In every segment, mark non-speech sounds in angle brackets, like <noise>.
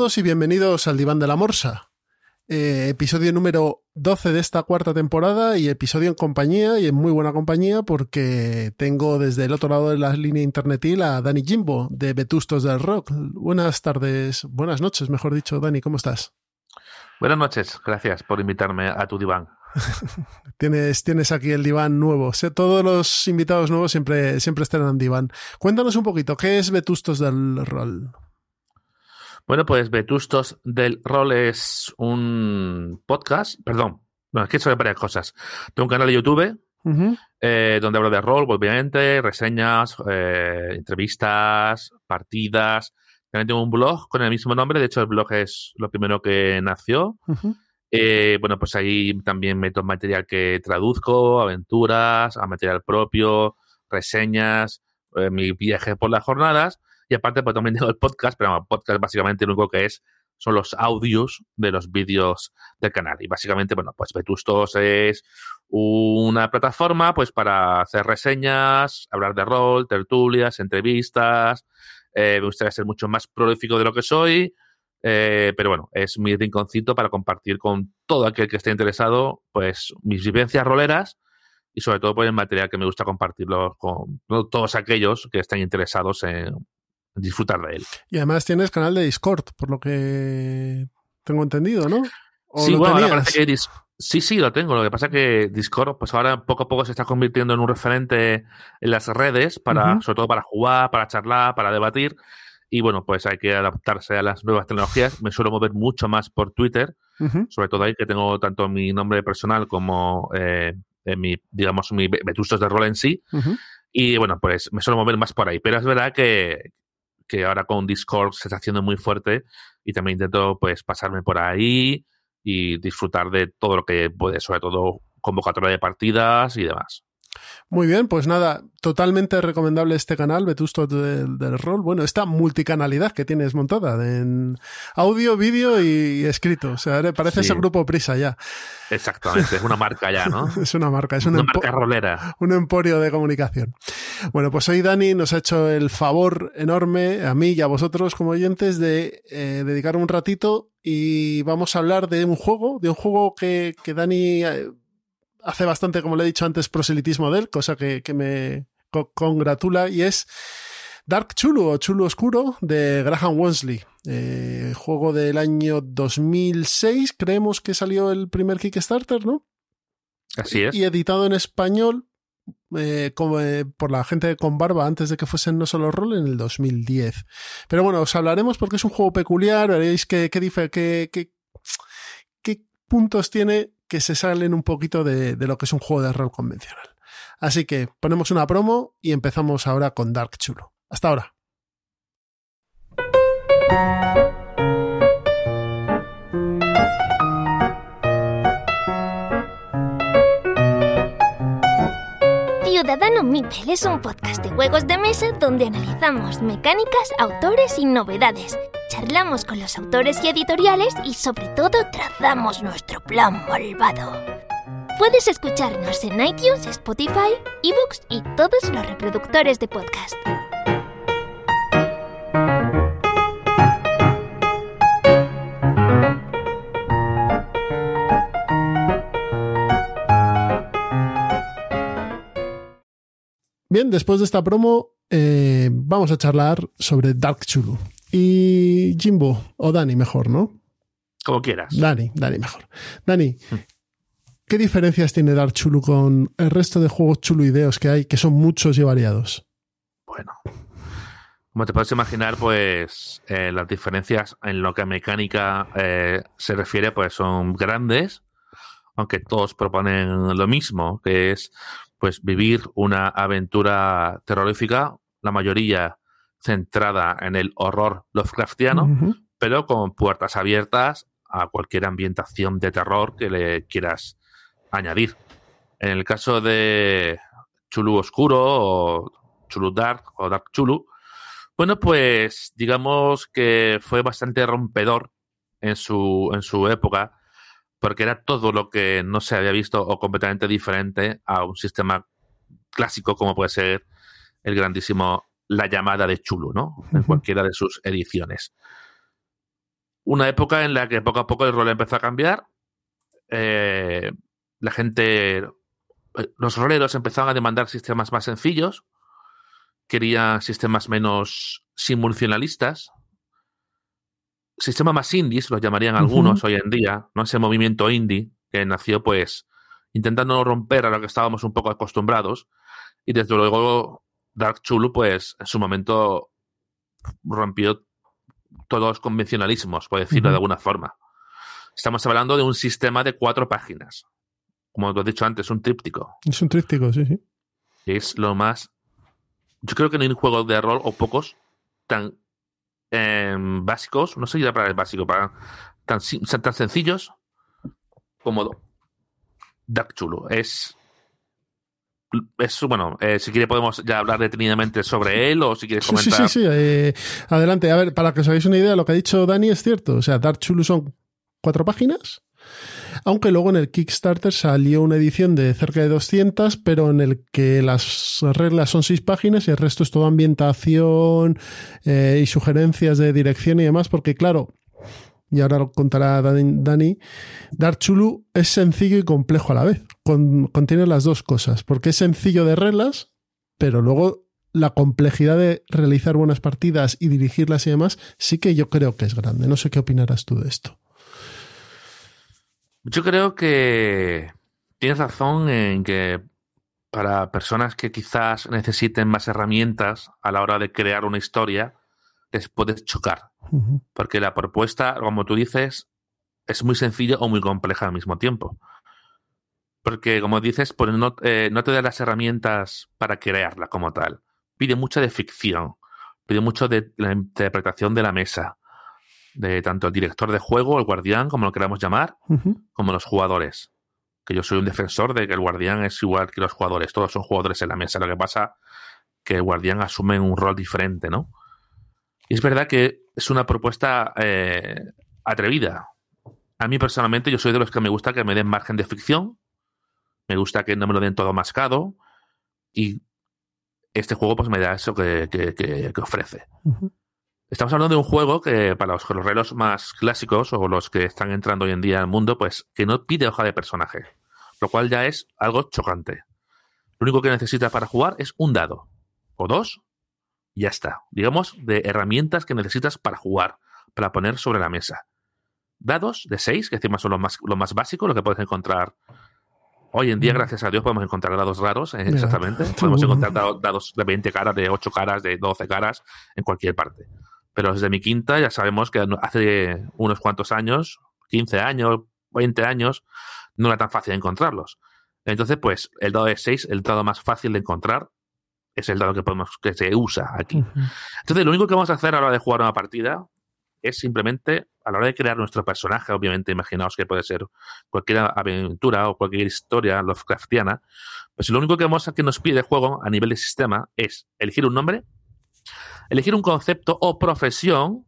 todos y bienvenidos al Diván de la Morsa. Eh, episodio número 12 de esta cuarta temporada y episodio en compañía y en muy buena compañía porque tengo desde el otro lado de la línea internetil a Dani Jimbo de Vetustos del Rock. Buenas tardes, buenas noches, mejor dicho. Dani, ¿cómo estás? Buenas noches, gracias por invitarme a tu diván. <laughs> tienes, tienes aquí el diván nuevo. Todos los invitados nuevos siempre, siempre están en diván. Cuéntanos un poquito, ¿qué es Vetustos del Rol? Bueno, pues Vetustos del Rol es un podcast, perdón, bueno, es que son varias cosas. Tengo un canal de YouTube eh, donde hablo de rol, obviamente, reseñas, eh, entrevistas, partidas. También tengo un blog con el mismo nombre, de hecho el blog es lo primero que nació. Eh, bueno, pues ahí también meto material que traduzco, aventuras, a material propio, reseñas, mi viaje por las jornadas. Y aparte, pues también tengo el podcast, pero el podcast básicamente lo único que es son los audios de los vídeos del canal. Y básicamente, bueno, pues Vetustos es una plataforma pues para hacer reseñas, hablar de rol, tertulias, entrevistas. Eh, me gustaría ser mucho más prolífico de lo que soy. Eh, pero bueno, es mi rinconcito para compartir con todo aquel que esté interesado, pues mis vivencias roleras y sobre todo pues el material que me gusta compartirlo con todos aquellos que estén interesados en disfrutar de él. Y además tienes canal de Discord, por lo que tengo entendido, ¿no? sí, bueno, parece que sí, sí, lo tengo. Lo que pasa es que Discord, pues ahora poco a poco se está convirtiendo en un referente en las redes, para, sobre todo para jugar, para charlar, para debatir. Y bueno, pues hay que adaptarse a las nuevas tecnologías. Me suelo mover mucho más por Twitter, sobre todo ahí que tengo tanto mi nombre personal como eh, mi, digamos, mi vetustos de rol en sí. Y bueno, pues me suelo mover más por ahí. Pero es verdad que, que ahora con Discord se está haciendo muy fuerte y también intento pues pasarme por ahí y disfrutar de todo lo que puede, sobre todo convocatoria de partidas y demás. Muy bien, pues nada, totalmente recomendable este canal, Vetusto del, Rol. Bueno, esta multicanalidad que tienes montada en audio, vídeo y, escrito. O sea, parece ese grupo Prisa ya. Exactamente, es una marca ya, ¿no? <laughs> es una marca, es una marca rolera. Un emporio de comunicación. Bueno, pues hoy Dani nos ha hecho el favor enorme a mí y a vosotros como oyentes de eh, dedicar un ratito y vamos a hablar de un juego, de un juego que, que Dani eh, hace bastante, como le he dicho antes, proselitismo de él, cosa que, me congratula, y es Dark Chulu o Chulu Oscuro de Graham Wensley. Eh, juego del año 2006, creemos que salió el primer Kickstarter, ¿no? Así es. Y editado en español eh, como, eh, por la gente con barba antes de que fuesen no solo rol en el 2010. Pero bueno, os hablaremos porque es un juego peculiar, veréis qué, qué, qué, qué puntos tiene que se salen un poquito de, lo que es un juego de rol convencional. Así que ponemos una promo y empezamos ahora con Dark Chulo. Hasta ahora. Ciudadano Mipel es un podcast de juegos de mesa donde analizamos mecánicas, autores y novedades charlamos con los autores y editoriales y sobre todo trazamos nuestro plan malvado. Puedes escucharnos en iTunes, Spotify, eBooks y todos los reproductores de podcast. Bien, después de esta promo, eh, vamos a charlar sobre Dark Chulu y Jimbo o Dani mejor, ¿no? Como quieras. Dani, Dani mejor. Dani, hmm. ¿qué diferencias tiene Dark Chulu con el resto de juegos chuluideos que hay, que son muchos y variados? Bueno, como te puedes imaginar, pues eh, las diferencias en lo que a mecánica eh, se refiere, pues son grandes, aunque todos proponen lo mismo, que es pues vivir una aventura terrorífica, la mayoría centrada en el horror Lovecraftiano, pero con puertas abiertas a cualquier ambientación de terror que le quieras añadir. En el caso de Chulu Oscuro o Chulu Dark o Dark Chulu, bueno, pues digamos que fue bastante rompedor en su, en su época, porque era todo lo que no se había visto o completamente diferente a un sistema clásico como puede ser el grandísimo la llamada de Chulu, ¿no? En cualquiera de sus ediciones. una época en la que poco a poco el rol empezó a cambiar. Eh, la gente, eh, los roleros empezaban a demandar sistemas más sencillos, querían sistemas menos simulacionalistas, sistemas más indies, los llamarían algunos hoy en día, ¿no? Ese movimiento indie que nació, pues, intentando romper a lo que estábamos un poco acostumbrados. Y desde luego, Dark Chulu, pues, en su momento rompió todos los convencionalismos, por decirlo de alguna forma. Estamos hablando de un sistema de cuatro páginas. Como te he dicho antes, un tríptico. Es un tríptico, sí, sí. Es lo más. Yo creo que no hay un juego de rol o pocos tan em, básicos, no sé si la palabra es básico, para, tan, tan sencillos como Dark Chulo. Es es, bueno, eh, si quiere podemos ya hablar detenidamente sobre él o si quieres comentar. Sí, sí, sí. Eh, adelante. A ver, para que os hagáis una idea, lo que ha dicho Dani es cierto. O sea, Dark Chulu son cuatro páginas. Aunque luego en el Kickstarter salió una edición de cerca de 200, pero en el que las reglas son seis páginas y el resto es toda ambientación eh, y sugerencias de dirección y demás, porque claro, y ahora lo contará Dani, Dark Chulu es sencillo y complejo a la vez. contiene las dos cosas, porque es sencillo de reglas, pero luego la complejidad de realizar buenas partidas y dirigirlas y demás, sí que yo creo que es grande. No sé qué opinarás tú de esto. Yo creo que tienes razón en que para personas que quizás necesiten más herramientas a la hora de crear una historia, les puedes chocar. Porque la propuesta, como tú dices, es muy sencilla o muy compleja al mismo tiempo. Porque, como dices, pues no, eh, no te da las herramientas para crearla como tal. Pide mucho de ficción, pide mucho de la interpretación de la mesa, de tanto el director de juego, el guardián, como lo queramos llamar, como los jugadores. Que yo soy un defensor de que el guardián es igual que los jugadores, todos son jugadores en la mesa. Lo que pasa que el guardián asume un rol diferente, ¿no? Y es verdad que es una propuesta eh, atrevida. A mí personalmente yo soy de los que me gusta que me den margen de ficción, me gusta que no me lo den todo mascado y este juego pues me da eso que, ofrece. Estamos hablando de un juego que para los guerreros más clásicos o los que están entrando hoy en día al mundo, pues que no pide hoja de personaje, lo cual ya es algo chocante. Lo único que necesitas para jugar es un dado, o dos, ya está. Digamos, de herramientas que necesitas para jugar, para poner sobre la mesa. Dados de 6, que encima son lo más, lo más básico, lo que puedes encontrar. Hoy en día, mm. gracias a Dios, podemos encontrar dados raros, eh, exactamente. Podemos encontrar dados de 20 caras, de 8 caras, de 12 caras, en cualquier parte. Pero desde mi quinta ya sabemos que hace unos cuantos años, 15 años, 20 años, no era tan fácil encontrarlos. Entonces, pues, el dado de 6, el dado más fácil de encontrar, es el dado que podemos que se usa aquí. Entonces, lo único que vamos a hacer a la hora de jugar una partida es simplemente a la hora de crear nuestro personaje, obviamente, imaginaos que puede ser cualquier aventura o cualquier historia Lovecraftiana, pues lo único que vamos a que nos pide el juego a nivel de sistema es elegir un nombre, elegir un concepto o profesión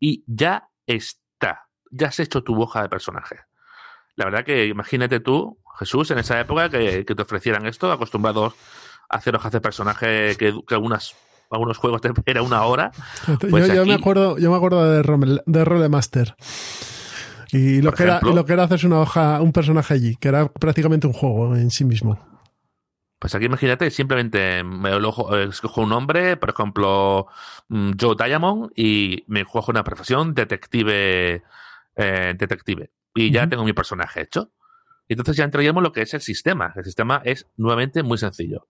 y ya está, ya has hecho tu hoja de personaje. La verdad que imagínate tú, Jesús, en esa época que, que te ofrecieran esto, acostumbrados hacer hojas de personaje que, algunas algunos juegos te <laughs> era una hora. Pues yo, me acuerdo, yo me acuerdo de, de Rolemaster. Y lo que, era, lo que era hacerse una hoja, un personaje allí, que era prácticamente un juego en sí mismo. Pues aquí imagínate, simplemente me escojo un nombre, por ejemplo, mm, Joe Diamond, y me cojo una profesión detective. Eh, detective. Y ya tengo mi personaje hecho. Y entonces ya entraríamos lo que es el sistema. El sistema es nuevamente muy sencillo.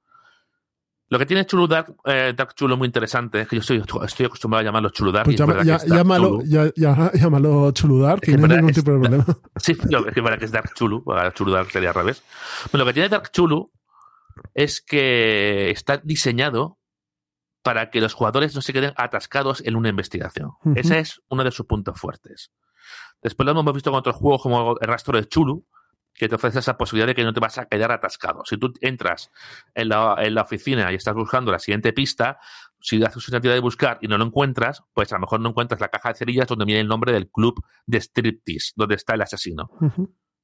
Lo que tiene Chulu Dark, eh, Dark Chulo muy interesante es que yo estoy, estoy acostumbrado a llamarlo Chulu Dark. Pues llámalo, llámalo Chulu Dark, que no hay ningún tipo de problema. <laughs> Sí, yo, es que para que es Dark Chulu, Chulu Dark sería al revés. Pero lo que tiene Dark Chulu es que está diseñado para que los jugadores no se queden atascados en una investigación. Ese es uno de sus puntos fuertes. Después lo hemos visto con otros juegos como el rastro de Chulu, que te ofrece esa posibilidad de que no te vas a quedar atascado. Si tú entras en la, en la oficina y estás buscando la siguiente pista, si haces una actividad de buscar y no lo encuentras, pues a lo mejor no encuentras la caja de cerillas donde viene el nombre del club de striptease, donde está el asesino.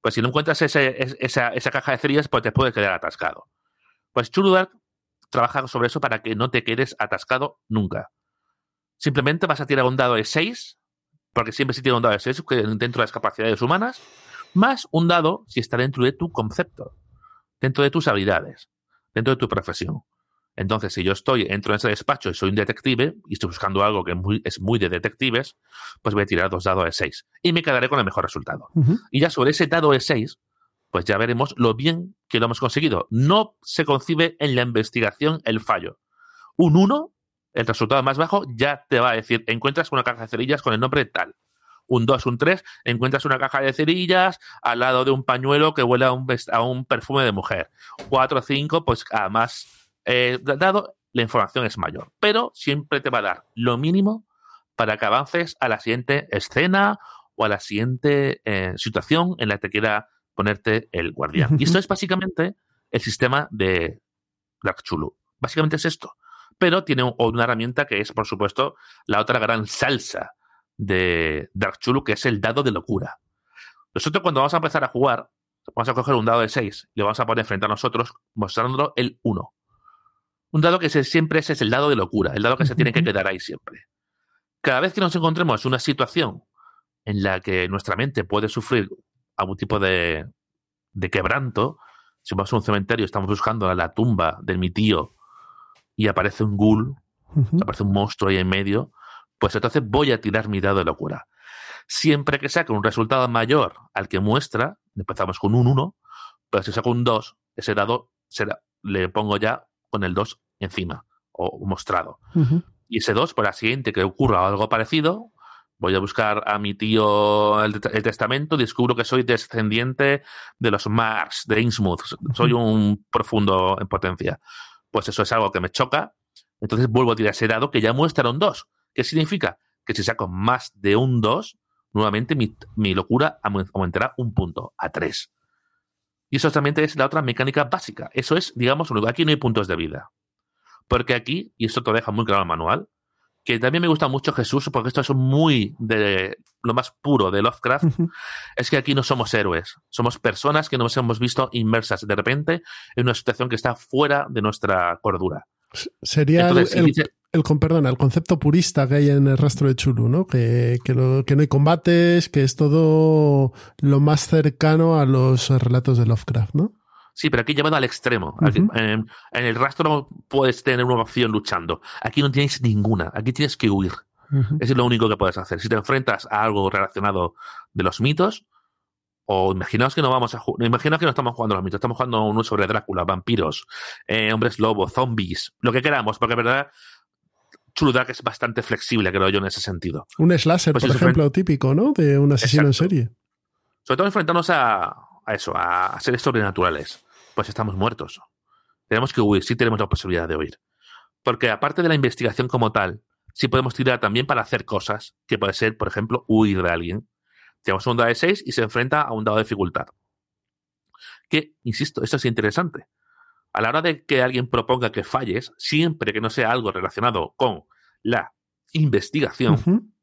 Pues si no encuentras ese, esa, esa, caja de cerillas, pues te puedes quedar atascado. Pues Churudark trabaja sobre eso para que no te quedes atascado nunca. Simplemente vas a tirar un dado de 6 porque siempre si tiene un dado de 6 dentro de las capacidades humanas, más un dado si está dentro de tu concepto, dentro de tus habilidades, dentro de tu profesión. Entonces, si yo estoy, entro en ese despacho y soy un detective y estoy buscando algo que es muy de detectives, pues voy a tirar dos dados de 6 y me quedaré con el mejor resultado. Y ya sobre ese dado de 6, pues ya veremos lo bien que lo hemos conseguido. No se concibe en la investigación el fallo. Un 1, el resultado más bajo, ya te va a decir, encuentras una caja de cerillas con el nombre tal. Un 2, un 3, encuentras una caja de cerillas al lado de un pañuelo que huele a un, a un perfume de mujer. 4, 5, pues además eh, dado, la información es mayor. Pero siempre te va a dar lo mínimo para que avances a la siguiente escena o a la siguiente eh, situación en la que quiera ponerte el guardián. Y esto es <laughs> básicamente el sistema de Dark Chulu. Básicamente es esto. Pero tiene una herramienta que es, por supuesto, la otra gran salsa de Dark Chulu, que es el dado de locura. Nosotros cuando vamos a empezar a jugar, vamos a coger un dado de 6 y lo vamos a poner frente a nosotros mostrándolo el 1. Un dado que siempre es el dado de locura, el dado que se tiene que quedar ahí siempre. Cada vez que nos encontremos en una situación en la que nuestra mente puede sufrir algún tipo de, quebranto, si vamos a un cementerio y estamos buscando la tumba de mi tío y aparece un ghoul, aparece un monstruo ahí en medio, pues entonces voy a tirar mi dado de locura. Siempre que saque un resultado mayor al que muestra, empezamos con un 1, pero si saco un 2, ese dado será, le pongo ya con el 2 encima o mostrado. Y ese 2, por la siguiente que ocurra algo parecido, voy a buscar a mi tío el, testamento, descubro que soy descendiente de los Mars, de Innsmouth, soy un profundo en potencia. Pues eso es algo que me choca, entonces vuelvo a tirar ese dado que ya muestra un 2. ¿Qué significa? Que si saco más de un 2, nuevamente mi, mi locura aumentará un punto, a 3. Y eso también es la otra mecánica básica. Eso es, digamos, aquí no hay puntos de vida. Porque aquí, y esto te deja muy claro el manual, que también me gusta mucho Jesús, porque esto es muy de lo más puro de Lovecraft, es que aquí no somos héroes, somos personas que nos hemos visto inmersas de repente en una situación que está fuera de nuestra cordura. Sería el, el, perdón, el concepto purista que hay en el rastro de Chulu, ¿no? Que, que, no hay combates, que es todo lo más cercano a los relatos de Lovecraft, ¿no? Sí, pero aquí llevado al extremo. en, el rastro puedes tener una opción luchando. Aquí no tienes ninguna. Aquí tienes que huir. Eso es lo único que puedes hacer. Si te enfrentas a algo relacionado de los mitos, o imaginaos que no vamos a imaginaos que no estamos jugando a los mitos, estamos jugando uno sobre Drácula, vampiros, eh, hombres lobos, zombies, lo que queramos, porque en verdad Chuludak es bastante flexible, creo yo, en ese sentido. Un slasher, pues por ejemplo, típico, ¿no? De un asesino en serie. Sobre todo enfrentarnos a, a eso, a, seres sobrenaturales. Pues estamos muertos. Tenemos que huir, sí tenemos la posibilidad de huir. Porque aparte de la investigación como tal, sí podemos tirar también para hacer cosas, que puede ser, por ejemplo, huir de alguien tenemos un dado de 6 y se enfrenta a un dado de dificultad. Que, insisto, esto es interesante. A la hora de que alguien proponga que falles, siempre que no sea algo relacionado con la investigación,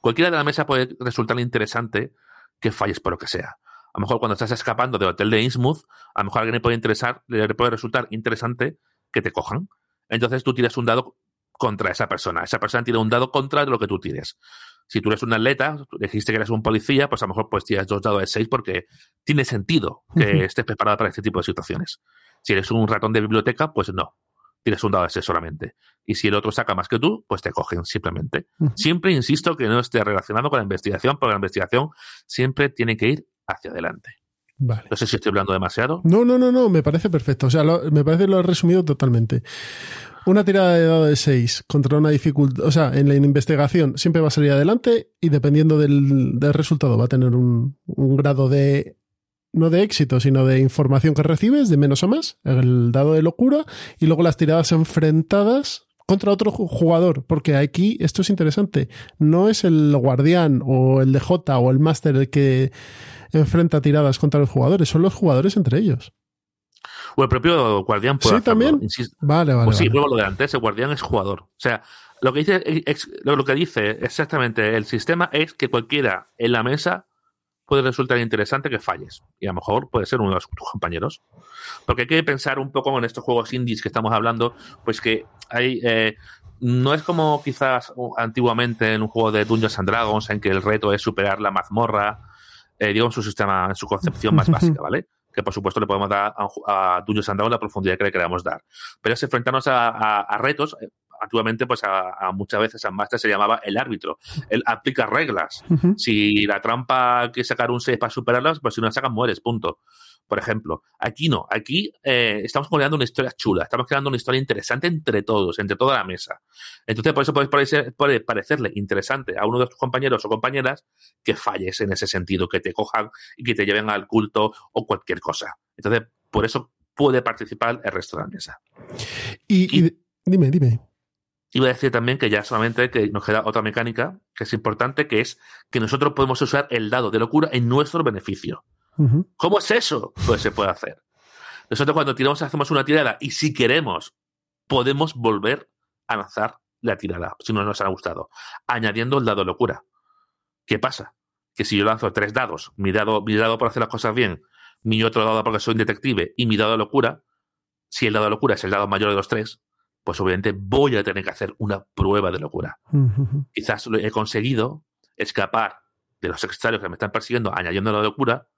cualquiera de la mesa puede resultar interesante que falles por lo que sea. A lo mejor cuando estás escapando del hotel de Innsmouth, a lo mejor a alguien le puede interesar, le puede resultar interesante que te cojan. Entonces tú tiras un dado contra esa persona. Esa persona tira un dado contra lo que tú tires. Si tú eres un atleta, dijiste que eres un policía, pues a lo mejor pues tiras dos dados de seis porque tiene sentido que estés preparado para este tipo de situaciones. Si eres un ratón de biblioteca, pues no. Tienes un dado de seis solamente. Y si el otro saca más que tú, pues te cogen simplemente. Siempre insisto que no esté relacionado con la investigación, porque la investigación siempre tiene que ir hacia adelante. No sé si estoy hablando demasiado. No, no, no, no, me parece perfecto. O sea, me parece que lo has resumido totalmente. Una tirada de dado de 6 contra una dificultad, o sea, en la investigación siempre va a salir adelante y dependiendo del, resultado va a tener un, grado de, no de éxito, sino de información que recibes, de menos a más, el dado de locura, y luego las tiradas enfrentadas contra otro jugador, porque aquí esto es interesante, no es el guardián o el DJ o el máster el que enfrenta tiradas contra los jugadores, son los jugadores entre ellos. O el propio guardián puede Sí, también. Vale, vale. Pues sí, luego lo de antes, el guardián es jugador. O sea, lo que dice, lo que dice exactamente el sistema es que cualquiera en la mesa puede resultar interesante que falles. Y a lo mejor puede ser uno de tus compañeros. Porque hay que pensar un poco en estos juegos indies que estamos hablando, pues que hay. Eh, no es como quizás antiguamente en un juego de Dungeons and Dragons en que el reto es superar la mazmorra, eh, digamos su sistema, en su concepción más básica, ¿vale? <laughs> Que por supuesto le podemos dar a, Dungeons and Dragons la profundidad que le queramos dar. Pero es enfrentarnos a, retos, antiguamente, pues a, muchas veces a Master se llamaba el árbitro. Él aplica reglas. Si la trampa que sacar un 6 para superarlas, pues si no la sacas, mueres, punto por ejemplo. Aquí no, aquí eh, estamos creando una historia chula, estamos creando una historia interesante entre todos, entre toda la mesa. Entonces, por eso puede, parecerle interesante a uno de tus compañeros o compañeras que falles en ese sentido, que te cojan y que te lleven al culto o cualquier cosa. Entonces, por eso puede participar el resto de la mesa. Y, dime, dime. Iba a decir también que ya solamente que nos queda otra mecánica que es importante, que es que nosotros podemos usar el dado de locura en nuestro beneficio. ¿Cómo es eso? Pues se puede hacer. Nosotros cuando tiramos hacemos una tirada y si queremos podemos volver a lanzar la tirada, si no nos ha gustado, añadiendo el dado locura. ¿Qué pasa? Que si yo lanzo tres dados, mi dado, mi dado por hacer las cosas bien, mi otro dado porque soy un detective y mi dado locura, si el dado locura es el dado mayor de los tres, pues obviamente voy a tener que hacer una prueba de locura. Quizás he conseguido escapar de los secretarios que me están persiguiendo añadiendo la locura,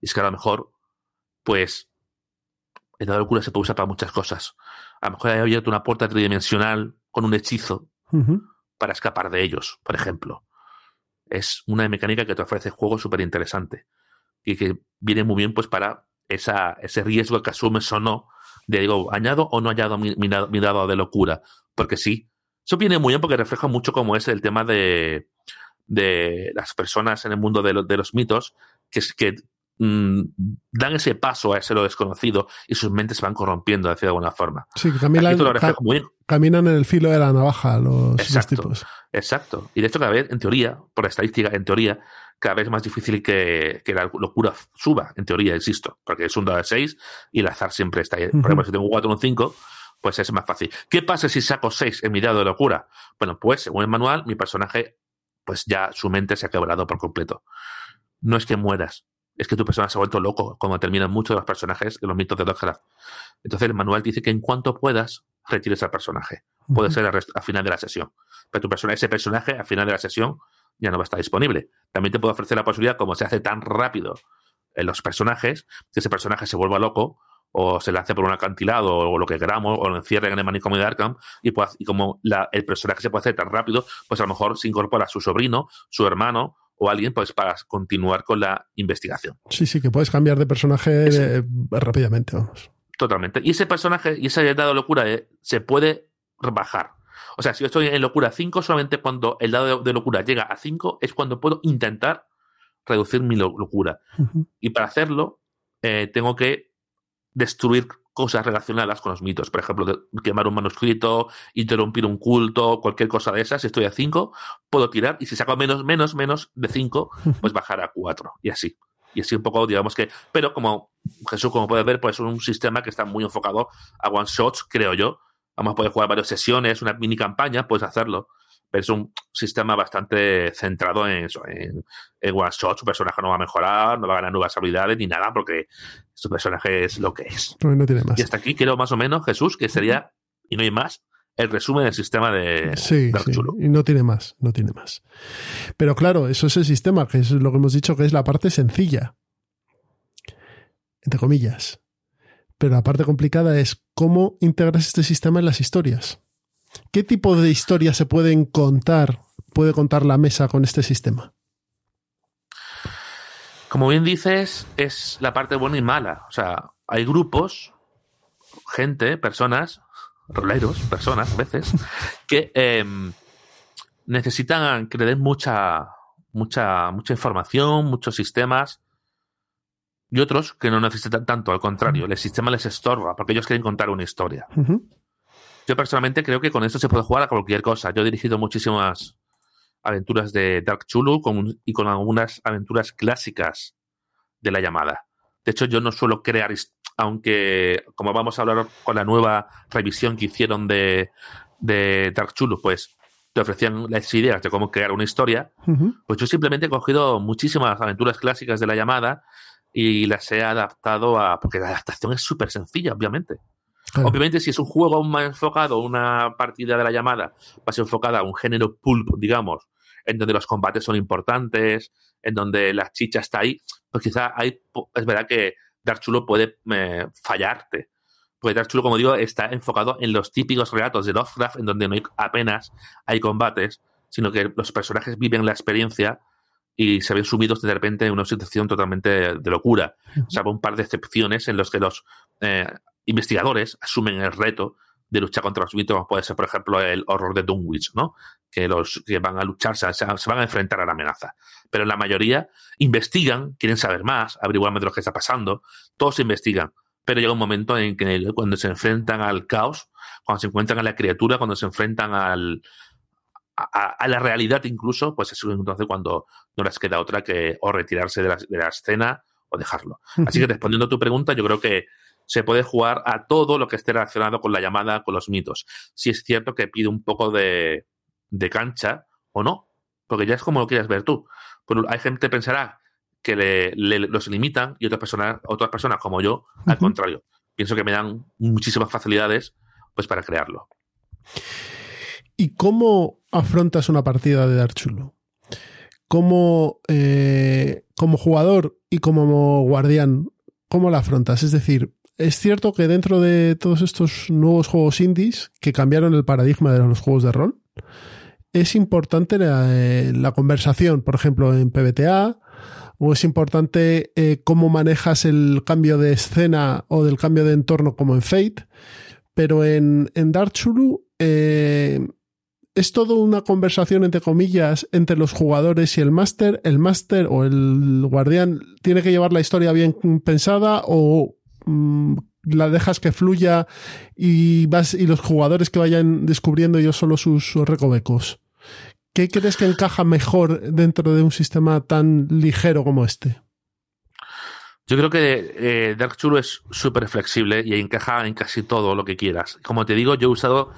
y es que a lo mejor, pues, de locura se puede usar para muchas cosas. A lo mejor he abierto una puerta tridimensional con un hechizo para escapar de ellos, por ejemplo. Es una mecánica que te ofrece juego súper interesante y que viene muy bien pues para esa, ese riesgo que asumes o no de digo, añado o no añado mi, mi, dado de locura. Porque sí, eso viene muy bien porque refleja mucho cómo es el tema de, de las personas en el mundo de, de los mitos que, que Mm, dan ese paso a ese lo desconocido y sus mentes se van corrompiendo de alguna forma. Sí, que caminan, caminan en el filo de la navaja los, exacto, tipos. Exacto. Y de hecho, cada vez, en teoría, por estadística, en teoría, cada vez más difícil que, la locura suba, en teoría, insisto, porque es un dado de 6 y el azar siempre está ahí. Por ejemplo, si tengo un 4 o un 5, pues es más fácil. ¿Qué pasa si saco 6 en mi dado de locura? Bueno, pues según el manual, mi personaje, pues ya su mente se ha quebrado por completo. No es que mueras, es que tu personaje se ha vuelto loco, como terminan muchos de los personajes de los mitos de Lovecraft. Entonces el manual dice que en cuanto puedas, retires al personaje. Puede ser al final de la sesión. Pero tu personaje, ese personaje, al final de la sesión, ya no va a estar disponible. También te puedo ofrecer la posibilidad, como se hace tan rápido en los personajes, que ese personaje se vuelva loco, o se lance por un acantilado, o lo que queramos, o lo encierren en el manicomio de Arkham, y, y como el personaje se puede hacer tan rápido, pues a lo mejor se incorpora a su sobrino, su hermano, o alguien pues para continuar con la investigación. Sí, sí, que puedes cambiar de personaje rápidamente, vamos. Totalmente. Y ese personaje y ese dado locura eh, se puede bajar. O sea, si yo estoy en locura 5, solamente cuando el dado de locura llega a 5 es cuando puedo intentar reducir mi locura. Y para hacerlo, eh, tengo que destruir cosas relacionadas con los mitos. Por ejemplo, quemar un manuscrito, interrumpir un culto, cualquier cosa de esas. Si estoy a 5, puedo tirar. Y si saco menos, menos, menos de 5, pues bajar a 4. Y así. Y así un poco, digamos que. Pero como Jesús, como puedes ver, pues es un sistema que está muy enfocado a one shots, creo yo. Vamos a poder jugar varias sesiones, una mini campaña, puedes hacerlo pero es un sistema bastante centrado en eso, en, one shot, su personaje no va a mejorar, no va a ganar nuevas habilidades ni nada, porque su personaje es lo que es. no tiene más. Y hasta aquí quiero más o menos, Jesús, que sería, y no hay más, el resumen del sistema de sí, Y no tiene más, no tiene más. Pero claro, eso es el sistema, que es lo que hemos dicho que es la parte sencilla. Entre comillas. Pero la parte complicada es cómo integras este sistema en las historias. ¿Qué tipo de historias se pueden contar, puede contar la mesa con este sistema? Como bien dices, es la parte buena y mala. O sea, hay grupos, gente, personas, roleros, personas a veces, que em, necesitan que le den mucha, mucha, mucha información, muchos sistemas, y otros que no necesitan tanto, al contrario, el sistema les estorba porque ellos quieren contar una historia. Yo personalmente creo que con esto se puede jugar a cualquier cosa. Yo he dirigido muchísimas aventuras de Dark Chulu y con algunas aventuras clásicas de la llamada. De hecho, yo no suelo crear, aunque como vamos a hablar con la nueva revisión que hicieron de, Dark Chulu, pues te ofrecían las ideas de cómo crear una historia, pues yo simplemente he cogido muchísimas aventuras clásicas de la llamada y las he adaptado a... porque la adaptación es súper sencilla, obviamente. Obviamente, si es un juego más enfocado, una partida de la llamada, va a ser enfocada a un género pulp, digamos, en donde los combates son importantes, en donde la chicha está ahí, pues quizá hay, es verdad que Dark Chulo puede eh, fallarte. Porque Dark Chulo, como digo, está enfocado en los típicos relatos de Lovecraft, en donde no hay apenas hay combates, sino que los personajes viven la experiencia y se ven sumidos de repente en una situación totalmente de locura. O sea, un par de excepciones en los que los eh, investigadores asumen el reto de luchar contra los mitos, puede ser, por ejemplo, el horror de Dunwich, ¿no? Que los que van a luchar se, se, van a enfrentar a la amenaza. Pero la mayoría investigan, quieren saber más, averiguar de lo que está pasando, todos investigan. Pero llega un momento en que cuando se enfrentan al caos, cuando se encuentran a la criatura, cuando se enfrentan al, a, la realidad incluso, pues es entonces cuando no les queda otra que o retirarse de la, de la escena o dejarlo. Así que respondiendo a tu pregunta, yo creo que se puede jugar a todo lo que esté relacionado con la llamada, con los mitos. Si es cierto que pide un poco de, de cancha o no, porque ya es como lo quieras ver tú. Pero hay gente que pensará que le, los limitan y otras personas, otras personas como yo, al contrario. Pienso que me dan muchísimas facilidades pues para crearlo. ¿Y cómo afrontas una partida de Dark Chulo? ¿Cómo, eh, como jugador y como guardián, cómo la afrontas? Es decir, es cierto que dentro de todos estos nuevos juegos indies que cambiaron el paradigma de los juegos de rol, es importante la, eh, conversación, por ejemplo, en PBTA, o es importante eh, cómo manejas el cambio de escena o del cambio de entorno como en Fate, pero en, en Dark Chulu es todo una conversación, entre comillas, entre los jugadores y el máster. El máster o el guardián tiene que llevar la historia bien pensada o mm, la dejas que fluya y vas y los jugadores que vayan descubriendo ellos solo sus, recovecos. ¿Qué crees que encaja mejor dentro de un sistema tan ligero como este? Yo creo que eh, Dark Chulu es súper flexible y encaja en casi todo lo que quieras. Como te digo, yo he usado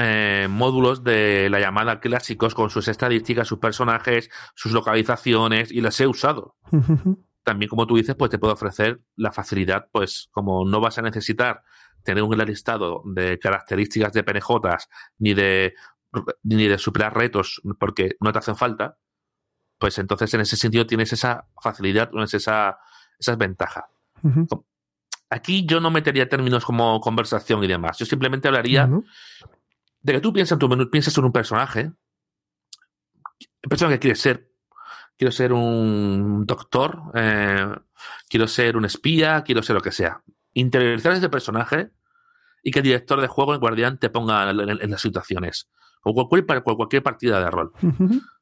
eh, módulos de la llamada clásicos con sus estadísticas, sus personajes, sus localizaciones y las he usado. <laughs> También, como tú dices, pues te puedo ofrecer la facilidad, pues como no vas a necesitar tener un gran listado de características de PNJs ni de ni de superar retos porque no te hacen falta, pues entonces en ese sentido tienes esa facilidad, tienes esa, esa ventaja. Aquí yo no metería términos como conversación y demás. Yo simplemente hablaría de que tú piensas en tu menú, piensas en un personaje, el personaje que quieres ser. Quiero ser un doctor, eh, quiero ser un espía, quiero ser lo que sea. Interiorizar ese personaje y que el director de juego, el guardián, te ponga en, las situaciones. O cualquier, cualquier partida de rol.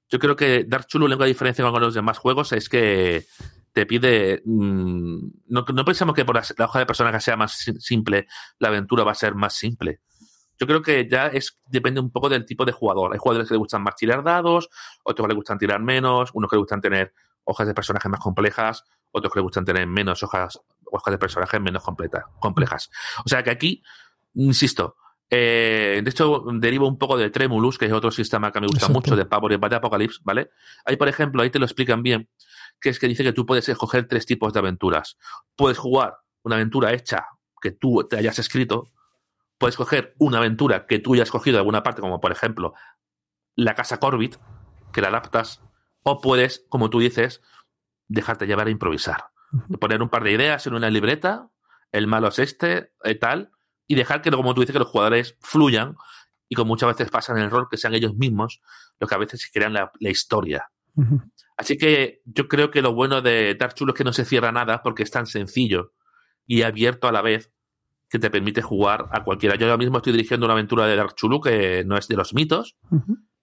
Yo creo que Dark Chulo, la única diferencia con los demás juegos es que te pide. Mm, no, no, pensamos que por la, la, hoja de personaje sea más simple, la aventura va a ser más simple. Yo creo que ya es depende un poco del tipo de jugador. Hay jugadores que les gustan más tirar dados, otros que les gustan tirar menos, unos que les gustan tener hojas de personajes más complejas, otros que les gustan tener menos hojas, hojas de personajes menos complejas. O sea que aquí, insisto, eh, de hecho, derivo un poco de Tremulus, que es otro sistema que me gusta mucho, de Power y de Apocalypse, ¿vale? Ahí, por ejemplo, ahí te lo explican bien, que es que dice que tú puedes escoger tres tipos de aventuras. Puedes jugar una aventura hecha que tú te hayas escrito, puedes coger una aventura que tú hayas escogido de alguna parte, como por ejemplo la casa Corbit, que la adaptas, o puedes, como tú dices, dejarte llevar a improvisar. Poner un par de ideas en una libreta, el malo es este, y eh, tal, y dejar que, como tú dices, que los jugadores fluyan y como muchas veces pasa en el rol, que sean ellos mismos los que a veces crean la, historia. Así que yo creo que lo bueno de Dark Chulo es que no se cierra nada porque es tan sencillo y abierto a la vez que te permite jugar a cualquiera. Yo ahora mismo estoy dirigiendo una aventura de Dark Chulu que no es de los mitos.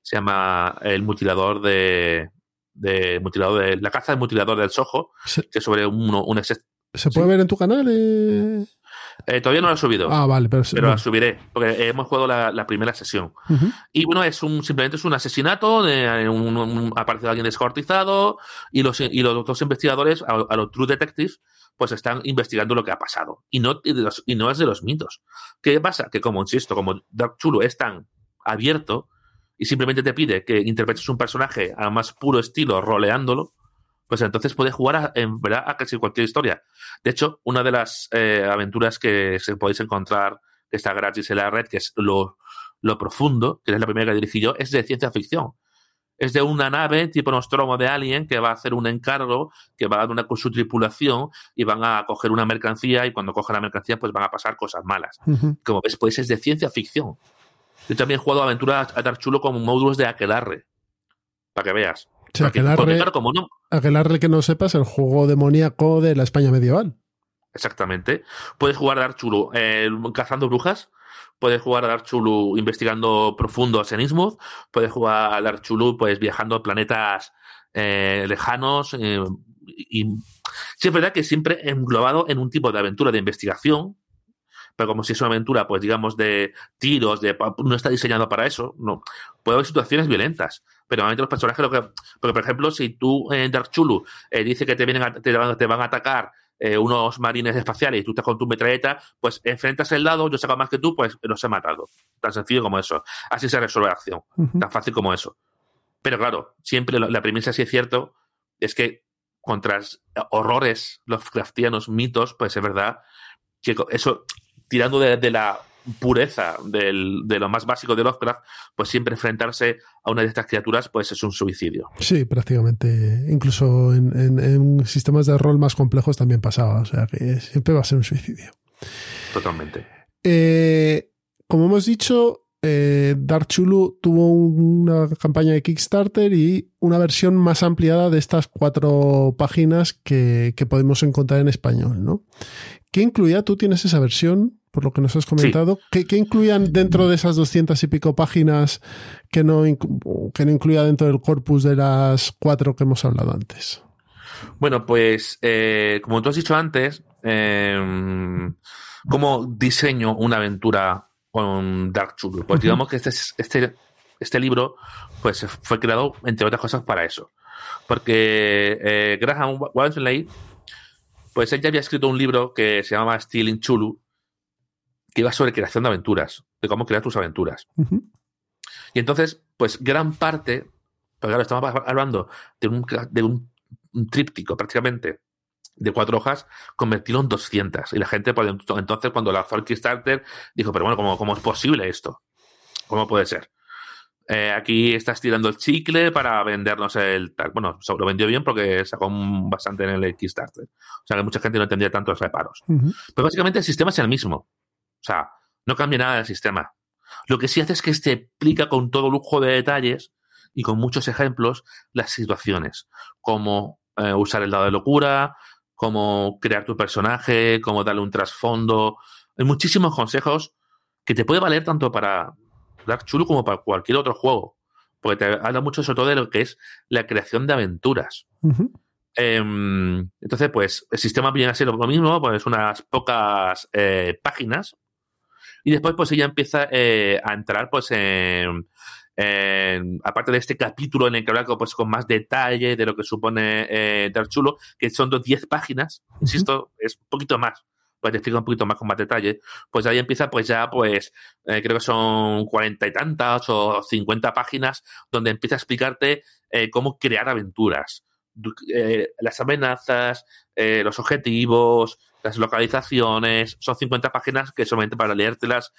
Se llama El mutilador de, de, mutilador de la caza del mutilador del Soho, que es sobre un, un ¿Se puede ver en tu canal? Eh? Eh, todavía no lo he subido. Ah, vale, pero, pero la subiré, porque hemos jugado la, primera sesión. Y bueno, es un simplemente es un asesinato, de, un, un, aparece alguien descortizado, y los, y los dos investigadores, a, los True Detectives, pues están investigando lo que ha pasado. Y no, y, no es de los mitos. ¿Qué pasa? Que como, insisto, como Dark Chulo es tan abierto y simplemente te pide que interpretes un personaje a más puro estilo roleándolo, pues entonces puedes jugar en verdad a casi cualquier historia. De hecho, una de las eh, aventuras que se podéis encontrar que está gratis en la red, que es lo, lo profundo, que es la primera que dirigí yo, es de ciencia ficción. Es de una nave tipo Nostromo de Alien que va a hacer un encargo, que va a dar una con su tripulación y van a coger una mercancía y cuando cogen la mercancía pues van a pasar cosas malas. Como ves, pues es de ciencia ficción. Yo también he jugado aventuras a dar chulo como módulos de Aquelarre. Para que veas. O Aquelarre, como no. Aquelarre, que no sepas, el juego demoníaco de la España medieval. Exactamente. Puedes jugar a dar chulo eh, cazando brujas. Puedes jugar a dar chulo investigando profundos en Innsmouth. Puedes jugar a dar chulo pues viajando a planetas eh, lejanos. Eh, y sí es verdad que siempre englobado en un tipo de aventura de investigación pero como si es una aventura, pues digamos, de tiros, de no está diseñado para eso, no. Puede haber situaciones violentas, pero normalmente los personajes lo que. Porque, por ejemplo, si tú en Dark Chulu eh, dice que te vienen a, te, van, te van a atacar eh, unos marines espaciales y tú estás con tu metralleta, pues enfrentas el lado, yo saco más que tú, pues los he matado. Tan sencillo como eso. Así se resuelve la acción. Tan fácil como eso. Pero claro, siempre la, premisa, si es cierto, es que contra horrores, los craftianos, mitos, pues es verdad que eso tirando de, la pureza de lo más básico de Lovecraft, pues siempre enfrentarse a una de estas criaturas, pues es un suicidio. Sí, prácticamente. Incluso en, sistemas de rol más complejos también pasaba. O sea que siempre va a ser un suicidio. Totalmente. Eh, como hemos dicho, eh, Dark Chulu tuvo una campaña de Kickstarter y una versión más ampliada de estas cuatro páginas que, que podemos encontrar en español, ¿no? ¿Qué incluía? ¿Tú tienes esa versión? Por lo que nos has comentado. ¿Qué, incluían dentro de esas doscientas y pico páginas que no, que no incluía dentro del corpus de las cuatro que hemos hablado antes? Bueno, pues eh, como tú has dicho antes, em, ¿cómo diseño una aventura con Dark Chulu? Pues digamos que este, este, este libro pues, fue creado, entre otras cosas, para eso. Porque eh, Graham Walmsley, pues él ya había escrito un libro que se llamaba Stealing Chulu, que iba sobre creación de aventuras, de cómo crear tus aventuras. Y entonces, pues gran parte, pues claro, estamos hablando de un, de un, tríptico prácticamente de cuatro hojas, convertirlo en 200. Y la gente, pues, entonces, cuando lanzó el Kickstarter, dijo, pero bueno, ¿cómo, cómo es posible esto? ¿Cómo puede ser? Eh, aquí estás tirando el chicle para vendernos el tal. Bueno, lo vendió bien porque sacó bastante en el Kickstarter. O sea que mucha gente no entendía tantos reparos. Pero básicamente el sistema es el mismo. O sea, no cambia nada del sistema. Lo que sí hace es que te explica con todo lujo de detalles y con muchos ejemplos las situaciones, cómo eh, usar el dado de locura, cómo crear tu personaje, cómo darle un trasfondo. Hay muchísimos consejos que te puede valer tanto para Dark Chulu como para cualquier otro juego, porque te habla mucho sobre todo de lo que es la creación de aventuras. Em, entonces, pues el sistema viene a ser lo mismo, pues unas pocas eh, páginas y después, pues ella empieza eh, a entrar, pues, en, aparte de este capítulo en el que habla pues, con más detalle de lo que supone eh, Dark Chulo, que son dos 10 páginas, insisto, es un poquito más, pues te explico un poquito más con más detalle, pues ahí empieza pues ya pues eh, creo que son cuarenta y tantas o cincuenta páginas donde empieza a explicarte eh, cómo crear aventuras, las amenazas, los objetivos, las localizaciones, son 50 páginas que solamente para leértelas